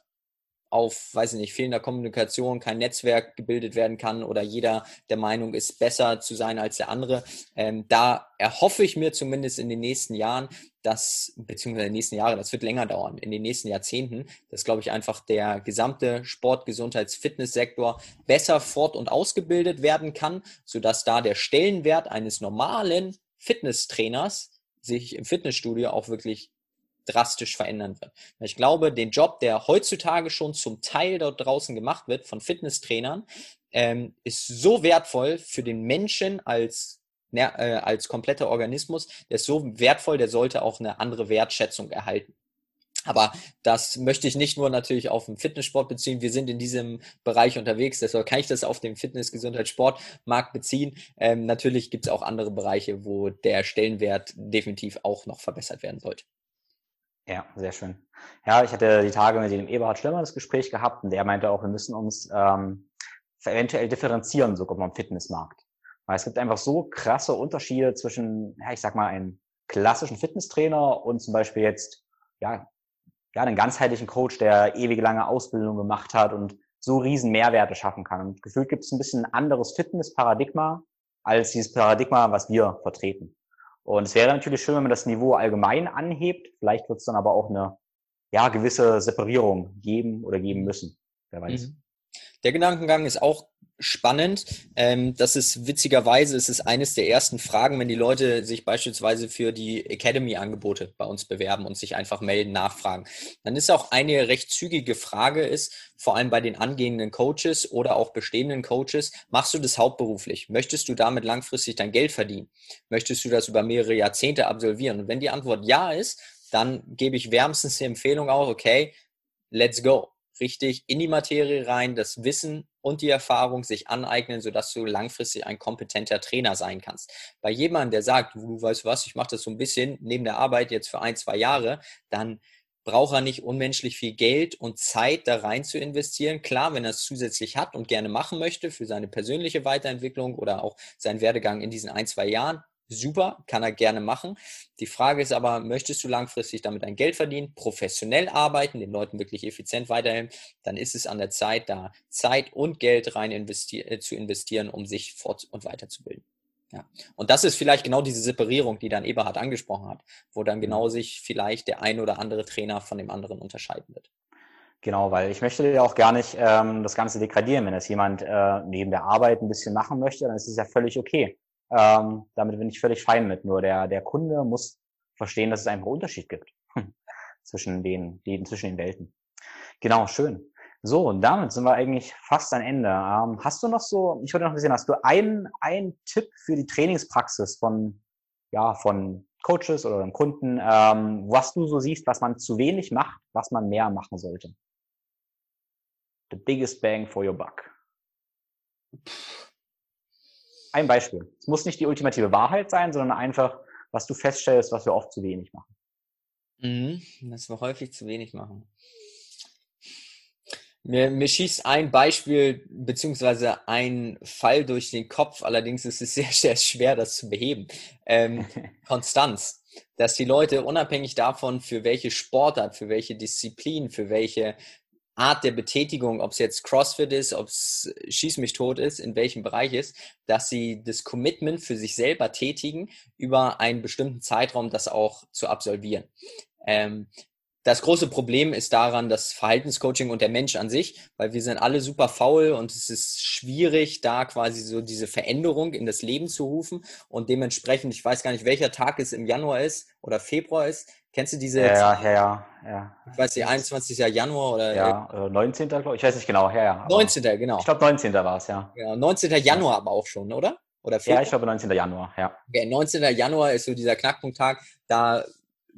auf, weiß ich nicht, fehlender Kommunikation kein Netzwerk gebildet werden kann oder jeder der Meinung ist, besser zu sein als der andere. Ähm, da erhoffe ich mir zumindest in den nächsten Jahren, dass, beziehungsweise in den nächsten Jahren, das wird länger dauern, in den nächsten Jahrzehnten, dass, glaube ich, einfach der gesamte Sport-, Gesundheits-, Fitnesssektor besser fort- und ausgebildet werden kann, sodass da der Stellenwert eines normalen Fitnesstrainers sich im Fitnessstudio auch wirklich drastisch verändern wird. Ich glaube, den Job, der heutzutage schon zum Teil dort draußen gemacht wird von Fitnesstrainern, ähm, ist so wertvoll für den Menschen als als kompletter Organismus, der ist so wertvoll, der sollte auch eine andere Wertschätzung erhalten. Aber das möchte ich nicht nur natürlich auf den Fitnesssport beziehen. Wir sind in diesem Bereich unterwegs, deshalb kann ich das auf den Fitness-, Gesundheit-, Sportmarkt beziehen. Ähm, natürlich gibt es auch andere Bereiche, wo der Stellenwert definitiv auch noch verbessert werden sollte. Ja, sehr schön. Ja, ich hatte die Tage mit dem Eberhard Schlemmer das Gespräch gehabt und der meinte auch, wir müssen uns ähm, eventuell differenzieren, sogar beim Fitnessmarkt. Weil es gibt einfach so krasse Unterschiede zwischen, ja, ich sag mal, einem klassischen Fitnesstrainer und zum Beispiel jetzt, ja, ja, einen ganzheitlichen Coach, der ewig lange Ausbildung gemacht hat und so riesen Mehrwerte schaffen kann. Und gefühlt gibt es ein bisschen ein anderes Fitnessparadigma als dieses Paradigma, was wir vertreten. Und es wäre natürlich schön, wenn man das Niveau allgemein anhebt. Vielleicht wird es dann aber auch eine ja, gewisse Separierung geben oder geben müssen. Wer weiß. Mhm. Der Gedankengang ist auch spannend. Ähm, das ist witzigerweise, es ist eines der ersten Fragen, wenn die Leute sich beispielsweise für die Academy-Angebote bei uns bewerben und sich einfach melden, nachfragen. Dann ist auch eine recht zügige Frage ist, vor allem bei den angehenden Coaches oder auch bestehenden Coaches, machst du das hauptberuflich? Möchtest du damit langfristig dein Geld verdienen? Möchtest du das über mehrere Jahrzehnte absolvieren? Und wenn die Antwort ja ist, dann gebe ich wärmstens die Empfehlung auch, okay, let's go richtig in die Materie rein, das Wissen und die Erfahrung sich aneignen, sodass du langfristig ein kompetenter Trainer sein kannst. Bei jemandem, der sagt, du weißt was, ich mache das so ein bisschen neben der Arbeit jetzt für ein, zwei Jahre, dann braucht er nicht unmenschlich viel Geld und Zeit da rein zu investieren. Klar, wenn er es zusätzlich hat und gerne machen möchte für seine persönliche Weiterentwicklung oder auch seinen Werdegang in diesen ein, zwei Jahren, super, kann er gerne machen. Die Frage ist aber, möchtest du langfristig damit ein Geld verdienen, professionell arbeiten, den Leuten wirklich effizient weiterhelfen, dann ist es an der Zeit, da Zeit und Geld rein investi äh, zu investieren, um sich fort- und weiterzubilden. Ja. Und das ist vielleicht genau diese Separierung, die dann Eberhard angesprochen hat, wo dann genau mhm. sich vielleicht der ein oder andere Trainer von dem anderen unterscheiden wird. Genau, weil ich möchte ja auch gar nicht ähm, das Ganze degradieren. Wenn das jemand äh, neben der Arbeit ein bisschen machen möchte, dann ist es ja völlig okay. Ähm, damit bin ich völlig fein mit. Nur der, der Kunde muss verstehen, dass es einfach Unterschied gibt zwischen den, den, zwischen den Welten. Genau, schön. So, und damit sind wir eigentlich fast am Ende. Ähm, hast du noch so, ich würde noch ein hast du einen, einen Tipp für die Trainingspraxis von, ja, von Coaches oder einem Kunden, ähm, was du so siehst, was man zu wenig macht, was man mehr machen sollte? The biggest bang for your buck. Ein Beispiel. Es muss nicht die ultimative Wahrheit sein, sondern einfach, was du feststellst, was wir oft zu wenig machen. Mhm, was wir häufig zu wenig machen. Mir, mir schießt ein Beispiel beziehungsweise ein Fall durch den Kopf, allerdings ist es sehr, sehr schwer, das zu beheben. Ähm, Konstanz. Dass die Leute unabhängig davon, für welche Sportart, für welche Disziplin, für welche Art der Betätigung, ob es jetzt CrossFit ist, ob es Schieß mich tot ist, in welchem Bereich ist, dass sie das Commitment für sich selber tätigen, über einen bestimmten Zeitraum das auch zu absolvieren. Ähm, das große Problem ist daran das Verhaltenscoaching und der Mensch an sich, weil wir sind alle super faul und es ist schwierig, da quasi so diese Veränderung in das Leben zu rufen und dementsprechend, ich weiß gar nicht, welcher Tag es im Januar ist oder Februar ist. Kennst du diese? Ja, ja, ja. ja. Ich weiß nicht, 21. Januar oder? Ja, 19. glaube ich. Ich weiß nicht genau. Ja, ja. 19. genau. Ich glaube 19. war es, ja. Ja, 19. Januar aber auch schon, oder? Oder Februar? Ja, ich glaube 19. Januar, ja. Okay, 19. Januar ist so dieser Knackpunkttag. Da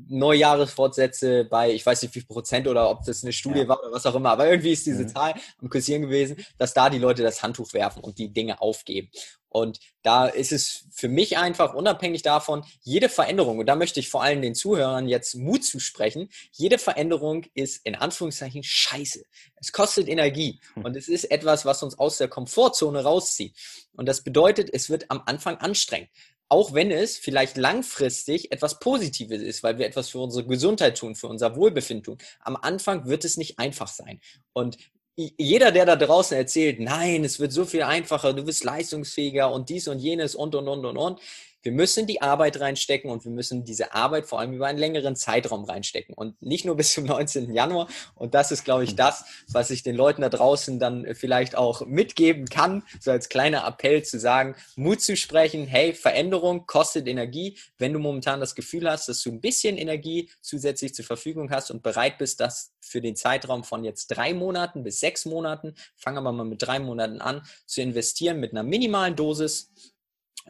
Neujahresfortsätze bei, ich weiß nicht wie viel Prozent oder ob das eine Studie ja. war oder was auch immer, aber irgendwie ist diese mhm. Zahl am Kursieren gewesen, dass da die Leute das Handtuch werfen und die Dinge aufgeben. Und da ist es für mich einfach unabhängig davon, jede Veränderung, und da möchte ich vor allem den Zuhörern jetzt Mut zusprechen, jede Veränderung ist in Anführungszeichen scheiße. Es kostet Energie hm. und es ist etwas, was uns aus der Komfortzone rauszieht. Und das bedeutet, es wird am Anfang anstrengend auch wenn es vielleicht langfristig etwas Positives ist, weil wir etwas für unsere Gesundheit tun, für unser Wohlbefinden tun. Am Anfang wird es nicht einfach sein. Und jeder, der da draußen erzählt, nein, es wird so viel einfacher, du bist leistungsfähiger und dies und jenes und und und und und, wir müssen die Arbeit reinstecken und wir müssen diese Arbeit vor allem über einen längeren Zeitraum reinstecken und nicht nur bis zum 19. Januar. Und das ist, glaube ich, das, was ich den Leuten da draußen dann vielleicht auch mitgeben kann, so als kleiner Appell zu sagen, Mut zu sprechen, hey, Veränderung kostet Energie. Wenn du momentan das Gefühl hast, dass du ein bisschen Energie zusätzlich zur Verfügung hast und bereit bist, das für den Zeitraum von jetzt drei Monaten bis sechs Monaten, fangen wir mal mit drei Monaten an, zu investieren mit einer minimalen Dosis,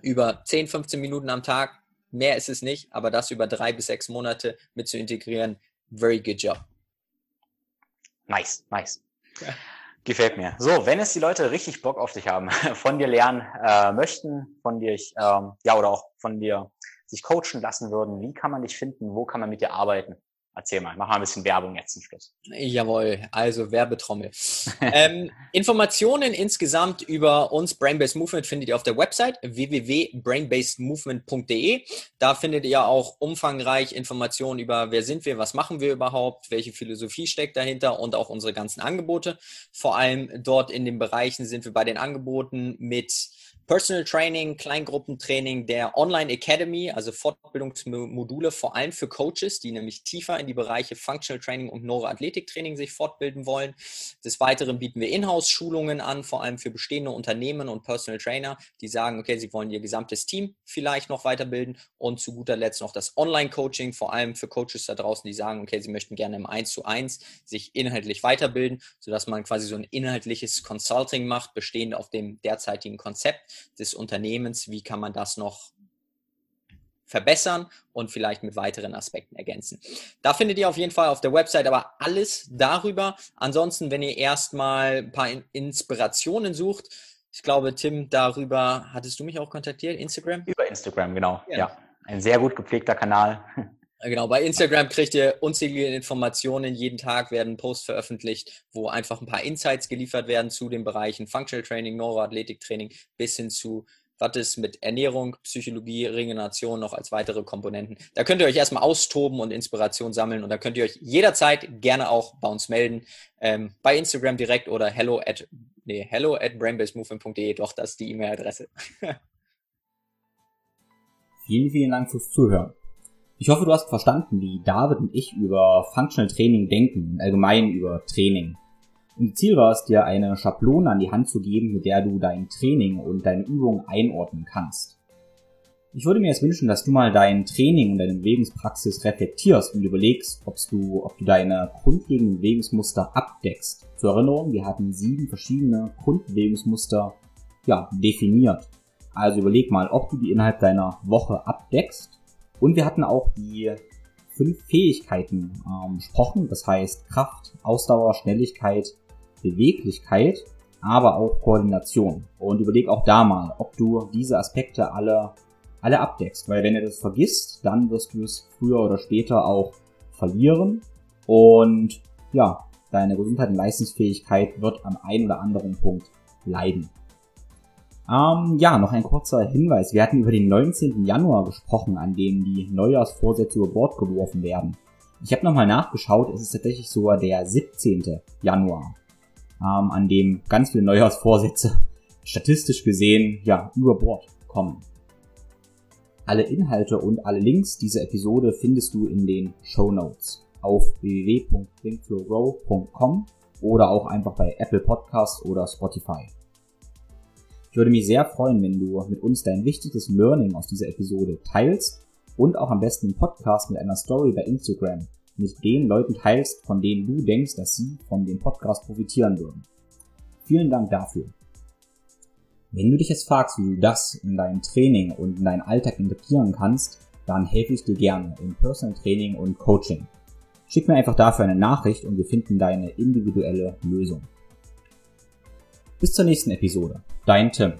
über 10, 15 Minuten am Tag. Mehr ist es nicht, aber das über drei bis sechs Monate mit zu integrieren. Very good job. Nice, nice. Ja. Gefällt mir. So, wenn es die Leute richtig Bock auf dich haben, von dir lernen äh, möchten, von dir, ähm, ja, oder auch von dir sich coachen lassen würden, wie kann man dich finden? Wo kann man mit dir arbeiten? Erzähl mal, mach mal ein bisschen Werbung jetzt zum Schluss. Jawohl, also Werbetrommel. ähm, Informationen insgesamt über uns Brainbased Movement findet ihr auf der Website www.brainbasedmovement.de. Da findet ihr auch umfangreich Informationen über, wer sind wir, was machen wir überhaupt, welche Philosophie steckt dahinter und auch unsere ganzen Angebote. Vor allem dort in den Bereichen sind wir bei den Angeboten mit Personal Training, Kleingruppentraining, der Online Academy, also Fortbildungsmodule vor allem für Coaches, die nämlich tiefer in die Bereiche Functional Training und Neuroathletiktraining sich fortbilden wollen. Des Weiteren bieten wir Inhouse-Schulungen an, vor allem für bestehende Unternehmen und Personal Trainer, die sagen, okay, sie wollen ihr gesamtes Team vielleicht noch weiterbilden und zu guter Letzt noch das Online-Coaching, vor allem für Coaches da draußen, die sagen, okay, sie möchten gerne im 1 zu 1 sich inhaltlich weiterbilden, sodass man quasi so ein inhaltliches Consulting macht, bestehend auf dem derzeitigen Konzept des Unternehmens, wie kann man das noch verbessern und vielleicht mit weiteren Aspekten ergänzen. Da findet ihr auf jeden Fall auf der Website aber alles darüber. Ansonsten, wenn ihr erstmal ein paar Inspirationen sucht, ich glaube, Tim, darüber hattest du mich auch kontaktiert, Instagram? Über Instagram, genau. Ja, ja. ein sehr gut gepflegter Kanal. Genau, bei Instagram kriegt ihr unzählige Informationen. Jeden Tag werden Posts veröffentlicht, wo einfach ein paar Insights geliefert werden zu den Bereichen Functional Training, Neuroathletiktraining bis hin zu was ist mit Ernährung, Psychologie, Regeneration noch als weitere Komponenten. Da könnt ihr euch erstmal austoben und Inspiration sammeln und da könnt ihr euch jederzeit gerne auch bei uns melden. Ähm, bei Instagram direkt oder hello at, nee, hello at brainbasemovement.de. Doch, das ist die E-Mail-Adresse. vielen, vielen Dank fürs Zuhören. Ich hoffe, du hast verstanden, wie David und ich über Functional Training denken und allgemein über Training. Und Ziel war es, dir eine Schablone an die Hand zu geben, mit der du dein Training und deine Übungen einordnen kannst. Ich würde mir jetzt wünschen, dass du mal dein Training und deine Bewegungspraxis reflektierst und überlegst, ob du, ob du deine grundlegenden Bewegungsmuster abdeckst. Zur Erinnerung, wir hatten sieben verschiedene Grundbewegungsmuster ja, definiert. Also überleg mal, ob du die innerhalb deiner Woche abdeckst und wir hatten auch die fünf Fähigkeiten ähm, besprochen, das heißt Kraft, Ausdauer, Schnelligkeit, Beweglichkeit, aber auch Koordination. Und überleg auch da mal, ob du diese Aspekte alle, alle abdeckst, weil wenn du das vergisst, dann wirst du es früher oder später auch verlieren und ja, deine Gesundheit und Leistungsfähigkeit wird am einen oder anderen Punkt leiden. Ähm, ja, noch ein kurzer Hinweis. Wir hatten über den 19. Januar gesprochen, an dem die Neujahrsvorsätze über Bord geworfen werden. Ich habe nochmal nachgeschaut, es ist tatsächlich sogar der 17. Januar, ähm, an dem ganz viele Neujahrsvorsätze statistisch gesehen ja über Bord kommen. Alle Inhalte und alle Links dieser Episode findest du in den Show Notes. auf www.thinkflowgrow.com oder auch einfach bei Apple Podcasts oder Spotify. Ich würde mich sehr freuen, wenn du mit uns dein wichtigstes Learning aus dieser Episode teilst und auch am besten einen Podcast mit einer Story bei Instagram mit den Leuten teilst, von denen du denkst, dass sie von dem Podcast profitieren würden. Vielen Dank dafür. Wenn du dich jetzt fragst, wie du das in dein Training und in deinen Alltag integrieren kannst, dann helfe ich dir gerne im Personal Training und Coaching. Schick mir einfach dafür eine Nachricht und wir finden deine individuelle Lösung. Bis zur nächsten Episode. Dein Tim.